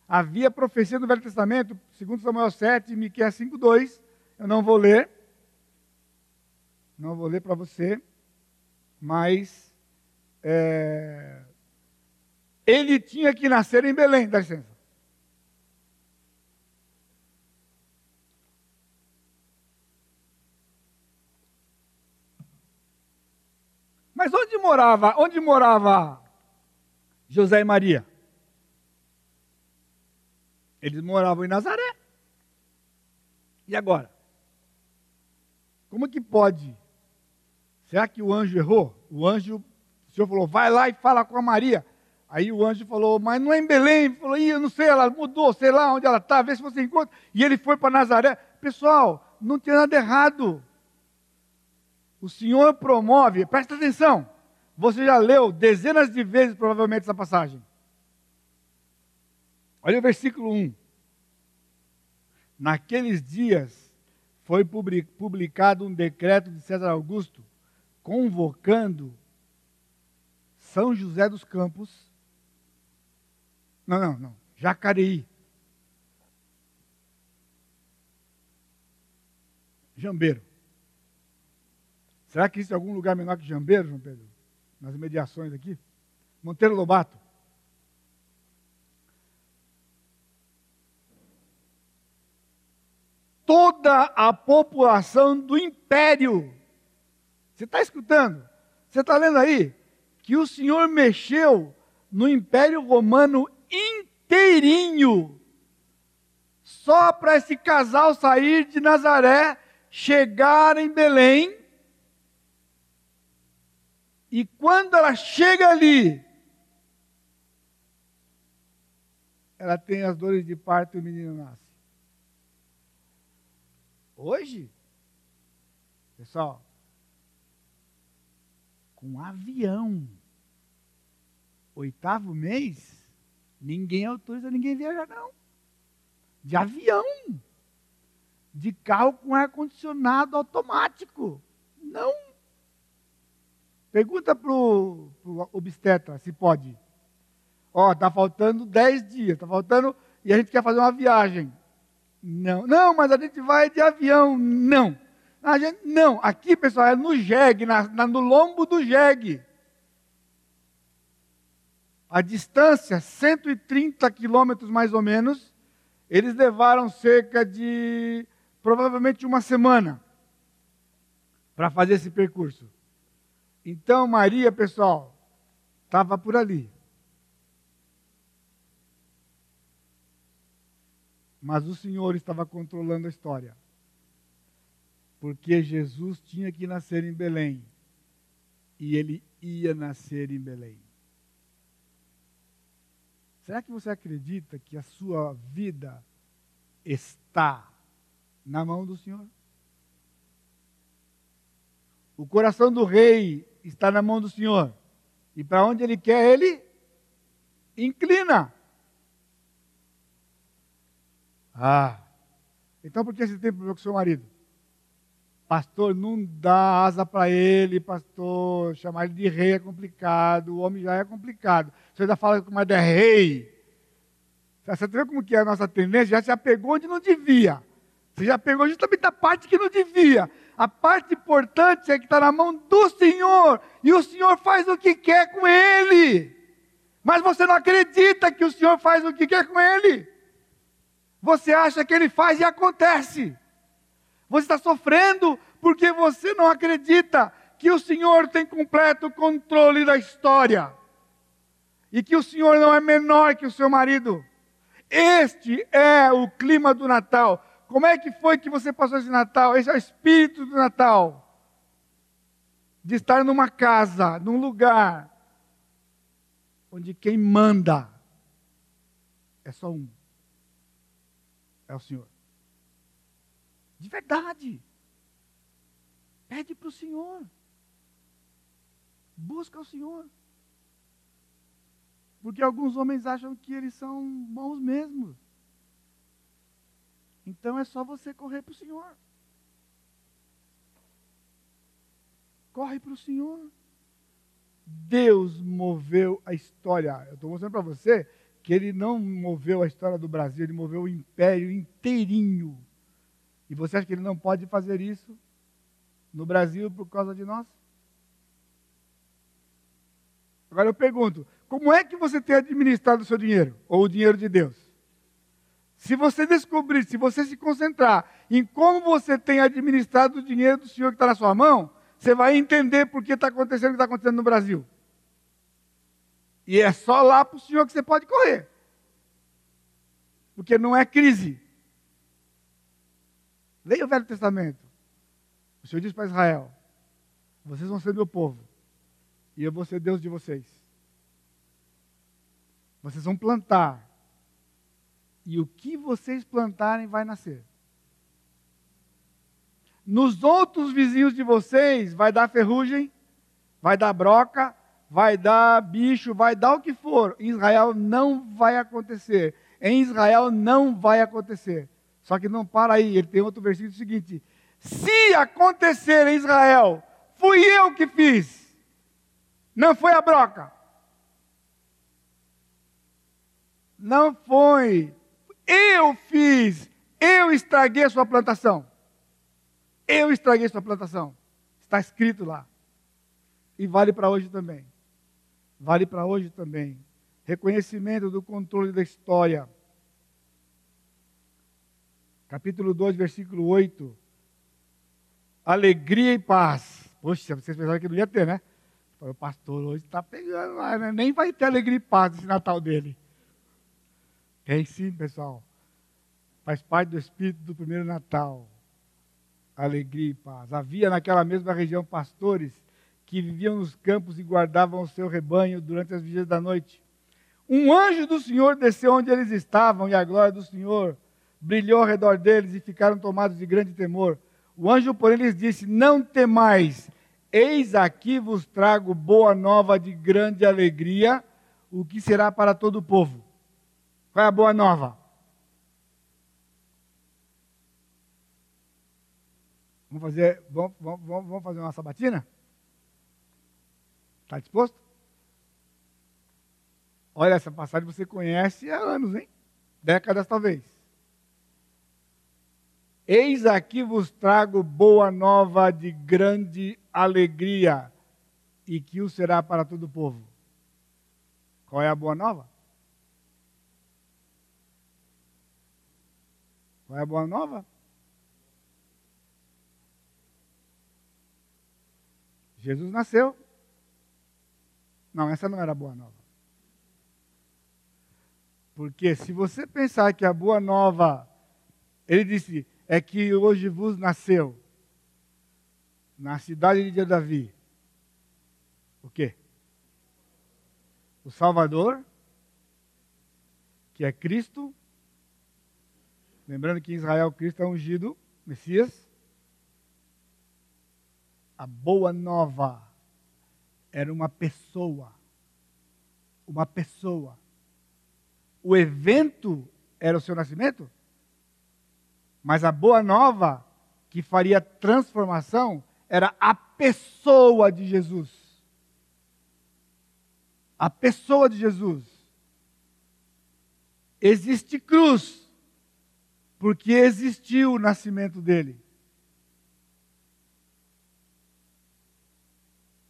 Havia profecia no Velho Testamento, segundo Samuel 7 e Miqueias 5:2. Eu não vou ler. Não vou ler para você, mas é, ele tinha que nascer em Belém, dá licença. Mas onde morava? Onde morava José e Maria? Eles moravam em Nazaré. E agora? Como que pode? Será que o anjo errou? O anjo, o Senhor falou, vai lá e fala com a Maria. Aí o anjo falou, mas não é em Belém. Ele falou, Ih, eu não sei, ela mudou, sei lá onde ela está, vê se você encontra. E ele foi para Nazaré. Pessoal, não tinha nada errado. O Senhor promove, presta atenção, você já leu dezenas de vezes provavelmente essa passagem. Olha o versículo 1. Naqueles dias foi publicado um decreto de César Augusto convocando São José dos Campos. Não, não, não. Jacareí. Jambeiro. Será que existe algum lugar menor que Jambeiro, João Pedro? Nas imediações aqui? Monteiro Lobato. Toda a população do império. Você está escutando? Você está lendo aí? Que o Senhor mexeu no Império Romano inteirinho. Só para esse casal sair de Nazaré, chegar em Belém. E quando ela chega ali, ela tem as dores de parto e o menino nasce. Hoje, pessoal, com avião, oitavo mês, ninguém autoriza ninguém viajar, não. De avião. De carro com ar-condicionado automático. Não. Pergunta para o obstetra se pode. Ó, está faltando 10 dias, está faltando. E a gente quer fazer uma viagem. Não, não, mas a gente vai de avião. Não. A gente, não, aqui, pessoal, é no jegue, na, na, no lombo do jegue. A distância, 130 quilômetros mais ou menos, eles levaram cerca de, provavelmente, uma semana para fazer esse percurso. Então, Maria, pessoal, estava por ali. Mas o Senhor estava controlando a história. Porque Jesus tinha que nascer em Belém. E ele ia nascer em Belém. Será que você acredita que a sua vida está na mão do Senhor? O coração do rei está na mão do Senhor. E para onde ele quer, ele inclina. Ah, então por que esse tempo com o seu marido? Pastor, não dá asa para ele, pastor. Chamar ele de rei é complicado, o homem já é complicado. Você ainda fala que o marido é rei. Você vê como que é a nossa tendência? Já se apegou onde não devia. Você já pegou justamente a parte que não devia. A parte importante é que está na mão do Senhor. E o Senhor faz o que quer com ele. Mas você não acredita que o Senhor faz o que quer com ele. Você acha que ele faz e acontece. Você está sofrendo porque você não acredita que o Senhor tem completo controle da história. E que o Senhor não é menor que o seu marido. Este é o clima do Natal. Como é que foi que você passou esse Natal? Esse é o espírito do Natal. De estar numa casa, num lugar, onde quem manda é só um: é o Senhor. De verdade. Pede para o Senhor. Busca o Senhor. Porque alguns homens acham que eles são bons mesmos. Então é só você correr para o Senhor. Corre para o Senhor. Deus moveu a história. Eu estou mostrando para você que ele não moveu a história do Brasil, ele moveu o império inteirinho. E você acha que ele não pode fazer isso no Brasil por causa de nós? Agora eu pergunto: como é que você tem administrado o seu dinheiro? Ou o dinheiro de Deus? Se você descobrir, se você se concentrar em como você tem administrado o dinheiro do Senhor que está na sua mão, você vai entender por que está acontecendo o que está acontecendo no Brasil. E é só lá para o Senhor que você pode correr. Porque não é crise. Leia o Velho Testamento. O Senhor diz para Israel: Vocês vão ser meu povo, e eu vou ser Deus de vocês. Vocês vão plantar, e o que vocês plantarem vai nascer. Nos outros vizinhos de vocês vai dar ferrugem, vai dar broca, vai dar bicho, vai dar o que for. Em Israel não vai acontecer. Em Israel não vai acontecer. Só que não para aí, ele tem outro versículo seguinte: Se acontecer em Israel, fui eu que fiz, não foi a broca. Não foi. Eu fiz, eu estraguei a sua plantação. Eu estraguei sua plantação. Está escrito lá. E vale para hoje também. Vale para hoje também. Reconhecimento do controle da história. Capítulo 2, versículo 8. Alegria e paz. Poxa, vocês pensaram que não ia ter, né? O pastor hoje está pegando lá, né? nem vai ter alegria e paz esse Natal dele. Tem sim, pessoal. Faz parte do espírito do primeiro Natal. Alegria e paz. Havia naquela mesma região pastores que viviam nos campos e guardavam o seu rebanho durante as vigílias da noite. Um anjo do Senhor desceu onde eles estavam e a glória do Senhor brilhou ao redor deles e ficaram tomados de grande temor. O anjo, porém, lhes disse: Não temais Eis aqui vos trago boa nova de grande alegria, o que será para todo o povo. Qual é a boa nova? Vamos fazer, vamos, vamos, vamos fazer uma sabatina? Está disposto? Olha, essa passagem você conhece há anos, hein? Décadas talvez. Eis aqui vos trago boa nova de grande alegria, e que o será para todo o povo. Qual é a boa nova? Qual é a boa nova? Jesus nasceu. Não, essa não era a boa nova. Porque se você pensar que a boa nova, ele disse, é que hoje vos nasceu na cidade de Davi. O quê? O Salvador, que é Cristo. Lembrando que em Israel Cristo é ungido, Messias. A boa nova era uma pessoa. Uma pessoa. O evento era o seu nascimento? Mas a boa nova que faria transformação era a pessoa de Jesus. A pessoa de Jesus. Existe cruz, porque existiu o nascimento dele.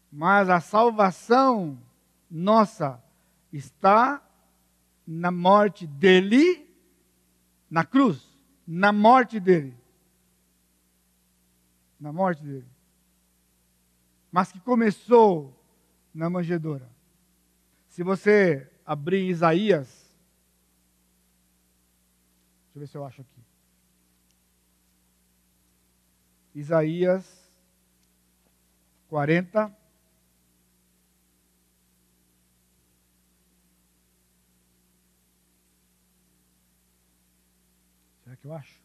Mas a salvação nossa está na morte dele, na cruz na morte dele. Na morte dele. Mas que começou na manjedoura. Se você abrir Isaías, deixa eu ver se eu acho aqui. Isaías 40. que eu acho?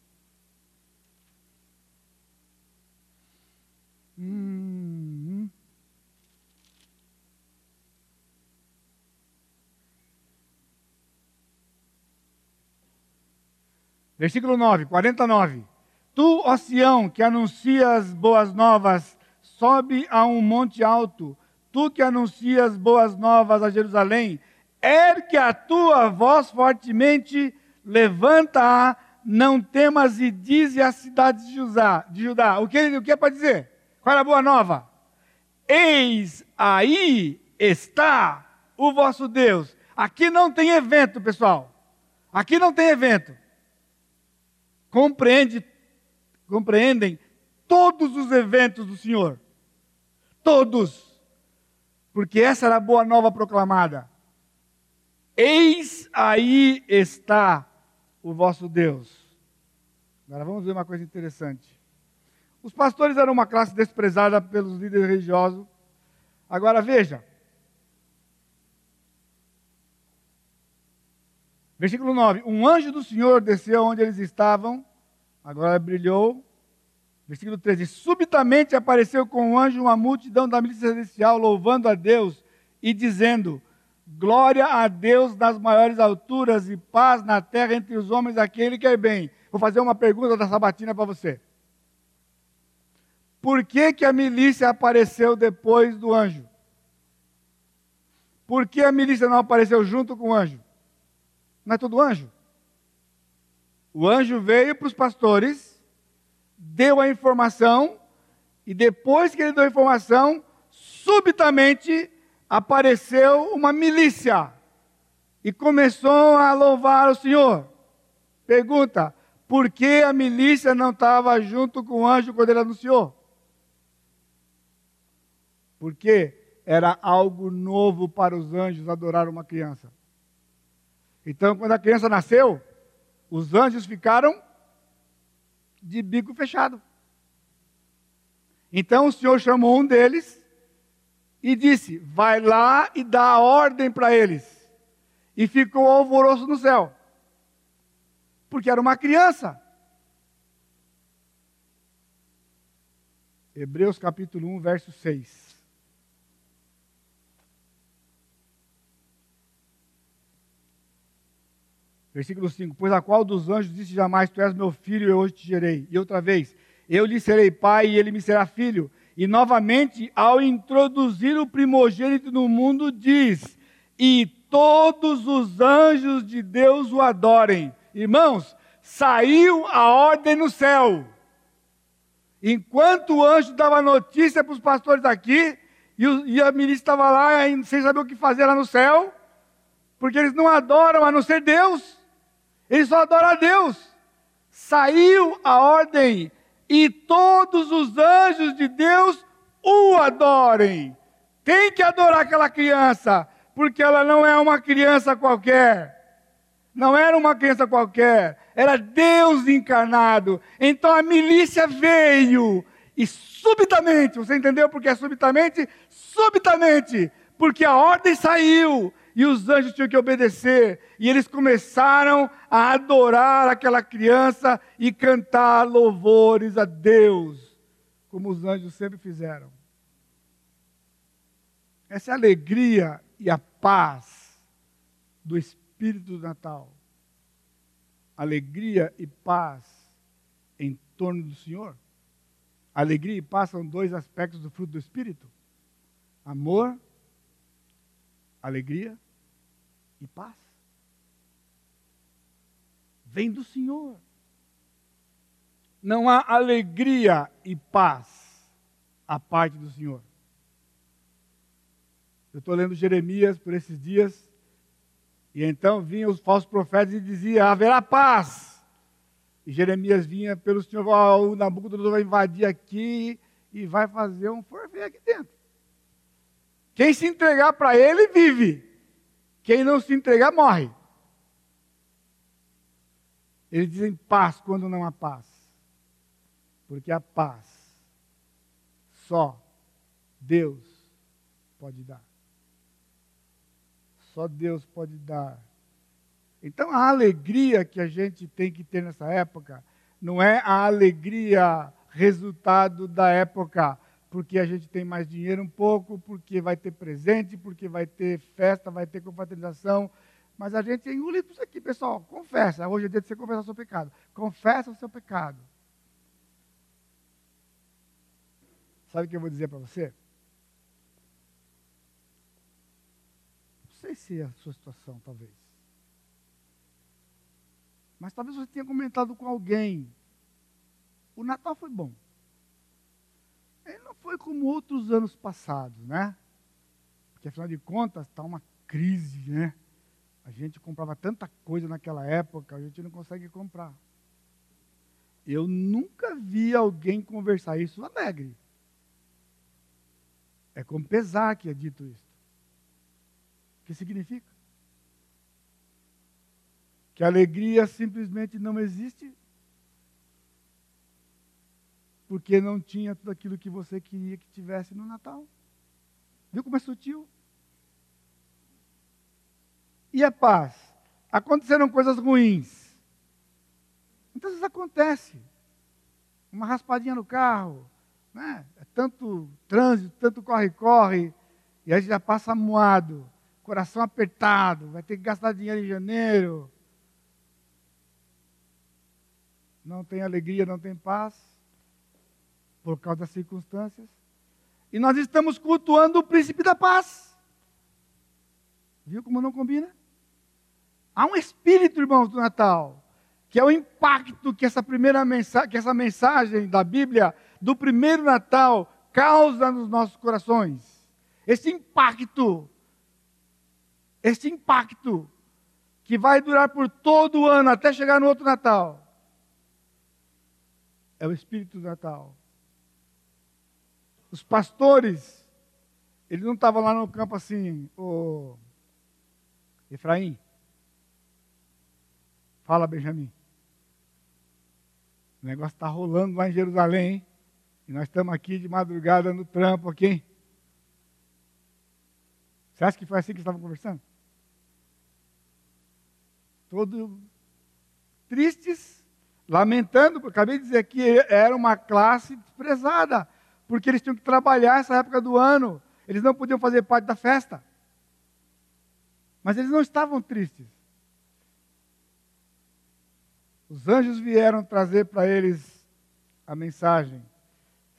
Hum. Versículo 9, 49. Tu, ó Sião, que anuncias boas novas, sobe a um monte alto. Tu que anuncias boas novas a Jerusalém, ergue a tua voz fortemente, levanta-a não temas e dize às cidades de Judá, de Judá. O, que, o que é para dizer? Qual é a boa nova? Eis aí está o vosso Deus. Aqui não tem evento, pessoal. Aqui não tem evento. Compreende, compreendem todos os eventos do Senhor. Todos. Porque essa era a boa nova proclamada. Eis aí está o vosso Deus. Agora vamos ver uma coisa interessante. Os pastores eram uma classe desprezada pelos líderes religiosos. Agora veja. Versículo 9: Um anjo do Senhor desceu onde eles estavam, agora brilhou. Versículo 13: Subitamente apareceu com o anjo uma multidão da milícia celestial, louvando a Deus e dizendo: Glória a Deus nas maiores alturas e paz na terra entre os homens, aquele que é bem. Vou fazer uma pergunta da sabatina para você. Por que, que a milícia apareceu depois do anjo? Por que a milícia não apareceu junto com o anjo? Não é todo anjo? O anjo veio para os pastores, deu a informação, e depois que ele deu a informação, subitamente apareceu uma milícia e começou a louvar o Senhor. Pergunta: por que a milícia não estava junto com o anjo quando ele anunciou? Porque era algo novo para os anjos adorar uma criança. Então, quando a criança nasceu, os anjos ficaram de bico fechado. Então o Senhor chamou um deles e disse: Vai lá e dá ordem para eles. E ficou alvoroço no céu, porque era uma criança. Hebreus capítulo 1, verso 6. Versículo 5: Pois a qual dos anjos disse jamais: Tu és meu filho, eu hoje te gerei. E outra vez: Eu lhe serei pai e ele me será filho. E novamente, ao introduzir o primogênito no mundo, diz: E todos os anjos de Deus o adorem. Irmãos, saiu a ordem no céu. Enquanto o anjo dava notícia para os pastores aqui, e, e a ministra estava lá sem saber o que fazer lá no céu, porque eles não adoram a não ser Deus. Ele só adora a Deus. Saiu a ordem e todos os anjos de Deus o adorem. Tem que adorar aquela criança, porque ela não é uma criança qualquer. Não era uma criança qualquer, era Deus encarnado. Então a milícia veio e subitamente, você entendeu porque é subitamente? Subitamente, porque a ordem saiu e os anjos tinham que obedecer, e eles começaram a adorar aquela criança e cantar louvores a Deus, como os anjos sempre fizeram. Essa é a alegria e a paz do Espírito do Natal. Alegria e paz em torno do Senhor. Alegria e paz são dois aspectos do fruto do Espírito: amor, alegria e paz. Vem do Senhor. Não há alegria e paz à parte do Senhor. Eu estou lendo Jeremias por esses dias, e então vinham os falsos profetas e diziam: haverá paz. E Jeremias vinha pelo Senhor, oh, o Nabucodonosor vai invadir aqui e vai fazer um forfé aqui dentro. Quem se entregar para ele vive. Quem não se entregar morre. Eles dizem paz quando não há paz. Porque a paz só Deus pode dar. Só Deus pode dar. Então a alegria que a gente tem que ter nessa época não é a alegria resultado da época porque a gente tem mais dinheiro um pouco, porque vai ter presente, porque vai ter festa, vai ter confraternização. Mas a gente engole isso aqui, pessoal. Confessa. Hoje é dia de você confessar o seu pecado. Confessa o seu pecado. Sabe o que eu vou dizer para você? Não sei se é a sua situação, talvez. Mas talvez você tenha comentado com alguém. O Natal foi bom. Ele não foi como outros anos passados, né? Porque afinal de contas está uma crise, né? A gente comprava tanta coisa naquela época, a gente não consegue comprar. Eu nunca vi alguém conversar isso alegre. É com pesar que é dito isso. O que significa? Que a alegria simplesmente não existe porque não tinha tudo aquilo que você queria que tivesse no Natal. Viu como é sutil? E a paz? Aconteceram coisas ruins. Muitas vezes acontece. Uma raspadinha no carro, né? É tanto trânsito, tanto corre-corre, e aí já passa moado, coração apertado, vai ter que gastar dinheiro em janeiro. Não tem alegria, não tem paz por causa das circunstâncias. E nós estamos cultuando o príncipe da paz. Viu como não combina? Há um espírito, irmãos, do Natal, que é o impacto que essa primeira mensagem, que essa mensagem da Bíblia do primeiro Natal causa nos nossos corações. Esse impacto, esse impacto que vai durar por todo o ano até chegar no outro Natal. É o Espírito do Natal. Os pastores, eles não estavam lá no campo assim, o Efraim. Fala, Benjamin. O negócio está rolando lá em Jerusalém, hein? E nós estamos aqui de madrugada no trampo aqui, hein? Você acha que foi assim que estavam conversando? Todo tristes, lamentando, acabei de dizer que era uma classe desprezada, porque eles tinham que trabalhar essa época do ano, eles não podiam fazer parte da festa. Mas eles não estavam tristes. Os anjos vieram trazer para eles a mensagem.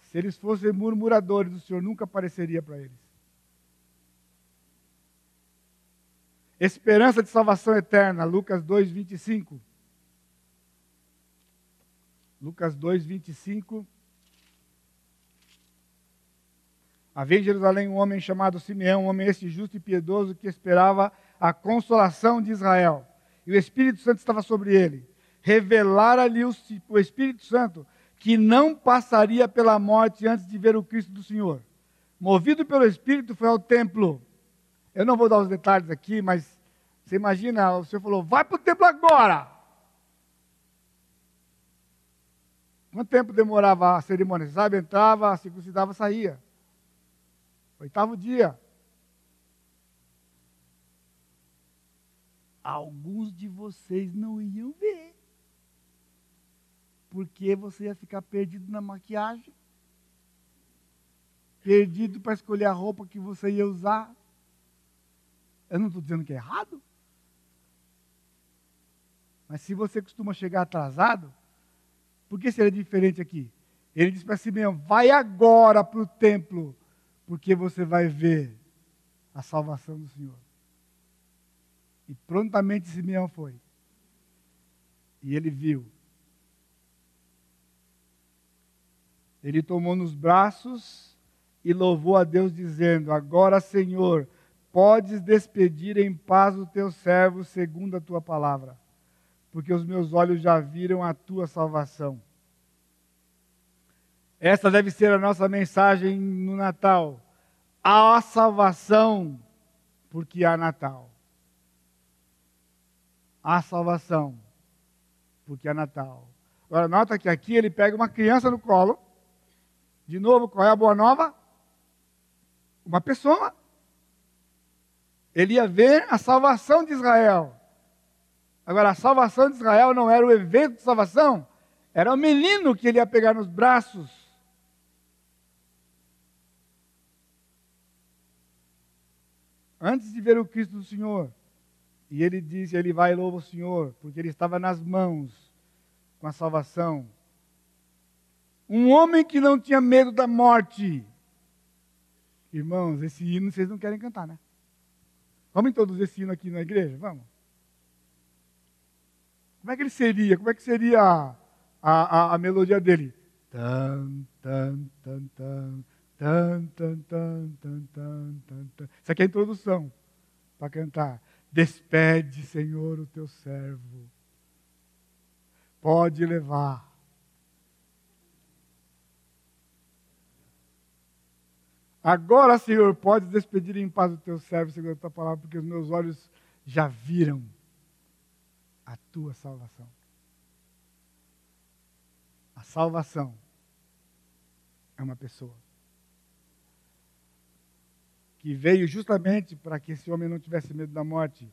Se eles fossem murmuradores, o Senhor nunca apareceria para eles. Esperança de salvação eterna, Lucas 2, 25. Lucas 2, 25. Havia em Jerusalém um homem chamado Simeão, um homem este justo e piedoso que esperava a consolação de Israel. E o Espírito Santo estava sobre ele. Revelara-lhe o Espírito Santo que não passaria pela morte antes de ver o Cristo do Senhor. Movido pelo Espírito, foi ao templo. Eu não vou dar os detalhes aqui, mas você imagina, o Senhor falou: vai para o templo agora. Quanto tempo demorava a cerimônia? Sabe, entrava, circuncidava, saía. Oitavo dia. alguns de vocês não iam ver. Porque você ia ficar perdido na maquiagem, perdido para escolher a roupa que você ia usar. Eu não estou dizendo que é errado. Mas se você costuma chegar atrasado, por que seria diferente aqui? Ele disse para Simeão: vai agora para o templo, porque você vai ver a salvação do Senhor. E prontamente Simeão foi. E ele viu. Ele tomou nos braços e louvou a Deus, dizendo: Agora, Senhor, podes despedir em paz o teu servo, segundo a tua palavra, porque os meus olhos já viram a tua salvação. Esta deve ser a nossa mensagem no Natal. Há salvação, porque há Natal a salvação, porque é Natal. Agora, nota que aqui ele pega uma criança no colo. De novo, qual é a boa nova? Uma pessoa. Ele ia ver a salvação de Israel. Agora, a salvação de Israel não era o evento de salvação, era o menino que ele ia pegar nos braços. Antes de ver o Cristo do Senhor. E ele diz, ele vai e louva o Senhor, porque ele estava nas mãos com a salvação. Um homem que não tinha medo da morte. Irmãos, esse hino vocês não querem cantar, né? Vamos introduzir esse hino aqui na igreja? Vamos. Como é que ele seria? Como é que seria a, a, a melodia dele? Tan, tan, tan, tan, tan, tan, tan, tan, tan, tan. Isso aqui é a introdução para cantar. Despede, Senhor, o teu servo. Pode levar. Agora, Senhor, pode despedir em paz o teu servo, segundo a tua palavra, porque os meus olhos já viram a tua salvação. A salvação é uma pessoa que veio justamente para que esse homem não tivesse medo da morte.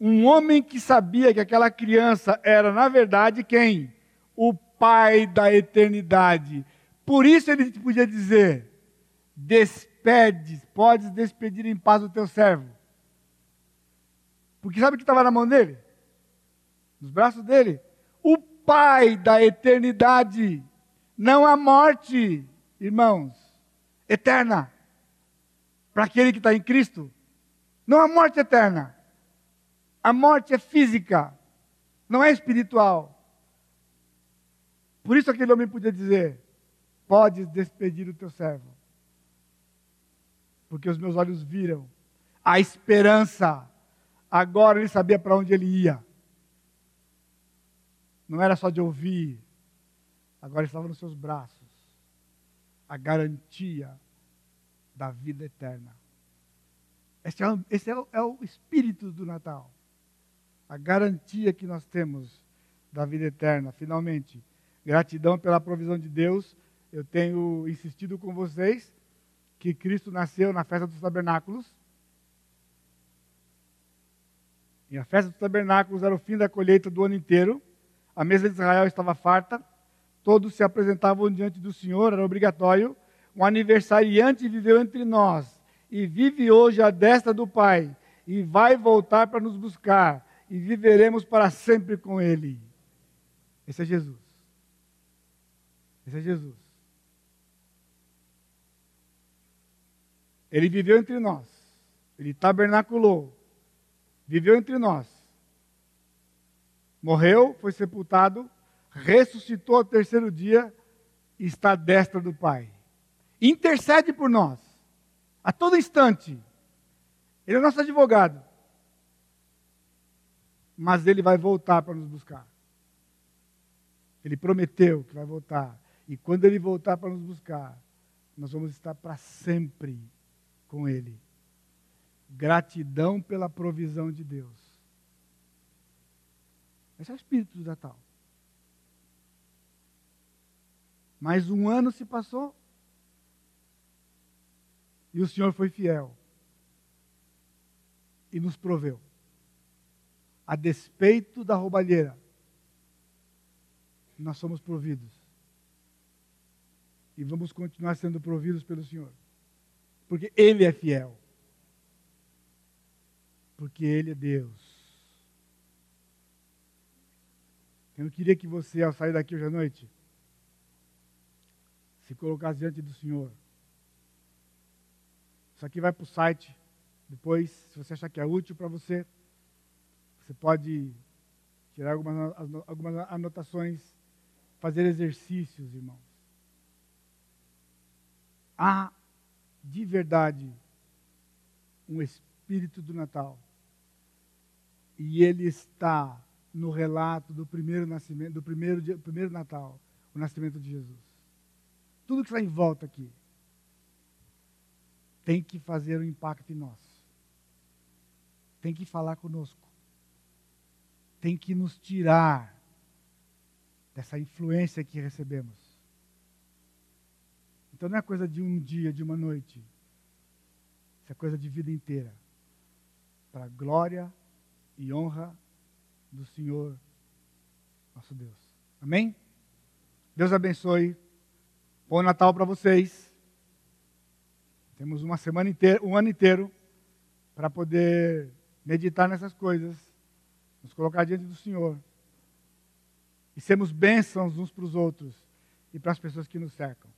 Um homem que sabia que aquela criança era, na verdade, quem? O Pai da eternidade. Por isso ele podia dizer: Despede, podes despedir em paz o teu servo. Porque sabe o que estava na mão dele? Nos braços dele? O Pai da eternidade. Não a morte, irmãos, eterna para aquele que está em Cristo. Não a morte eterna. A morte é física, não é espiritual. Por isso aquele homem podia dizer: Podes despedir o teu servo, porque os meus olhos viram a esperança. Agora ele sabia para onde ele ia. Não era só de ouvir, agora estava nos seus braços a garantia da vida eterna. É, esse é, o, é o espírito do Natal. A garantia que nós temos da vida eterna. Finalmente, gratidão pela provisão de Deus. Eu tenho insistido com vocês que Cristo nasceu na festa dos tabernáculos. E a festa dos tabernáculos era o fim da colheita do ano inteiro. A mesa de Israel estava farta. Todos se apresentavam diante do Senhor, era obrigatório. Um aniversariante viveu entre nós e vive hoje à destra do Pai e vai voltar para nos buscar e viveremos para sempre com Ele. Esse é Jesus. Esse é Jesus. Ele viveu entre nós. Ele tabernaculou. Viveu entre nós. Morreu, foi sepultado, ressuscitou ao terceiro dia e está à destra do Pai. Intercede por nós. A todo instante. Ele é nosso advogado. Mas ele vai voltar para nos buscar. Ele prometeu que vai voltar. E quando ele voltar para nos buscar, nós vamos estar para sempre com ele. Gratidão pela provisão de Deus. Esse é o espírito do Natal. Mais um ano se passou e o Senhor foi fiel e nos proveu. A despeito da roubalheira, nós somos providos. E vamos continuar sendo providos pelo Senhor. Porque Ele é fiel. Porque Ele é Deus. Eu queria que você, ao sair daqui hoje à noite, se colocasse diante do Senhor. Isso aqui vai para o site. Depois, se você achar que é útil para você, você pode tirar algumas, algumas anotações fazer exercícios, irmãos. Há de verdade um espírito do Natal. E ele está no relato do primeiro nascimento, do primeiro, primeiro Natal, o nascimento de Jesus. Tudo que está em volta aqui tem que fazer um impacto em nós. Tem que falar conosco. Tem que nos tirar dessa influência que recebemos. Então não é coisa de um dia, de uma noite. Isso é coisa de vida inteira. Para glória e honra do Senhor, nosso Deus. Amém? Deus abençoe. Bom Natal para vocês. Temos uma semana inteira, um ano inteiro, para poder meditar nessas coisas, nos colocar diante do Senhor e sermos bênçãos uns para os outros e para as pessoas que nos cercam.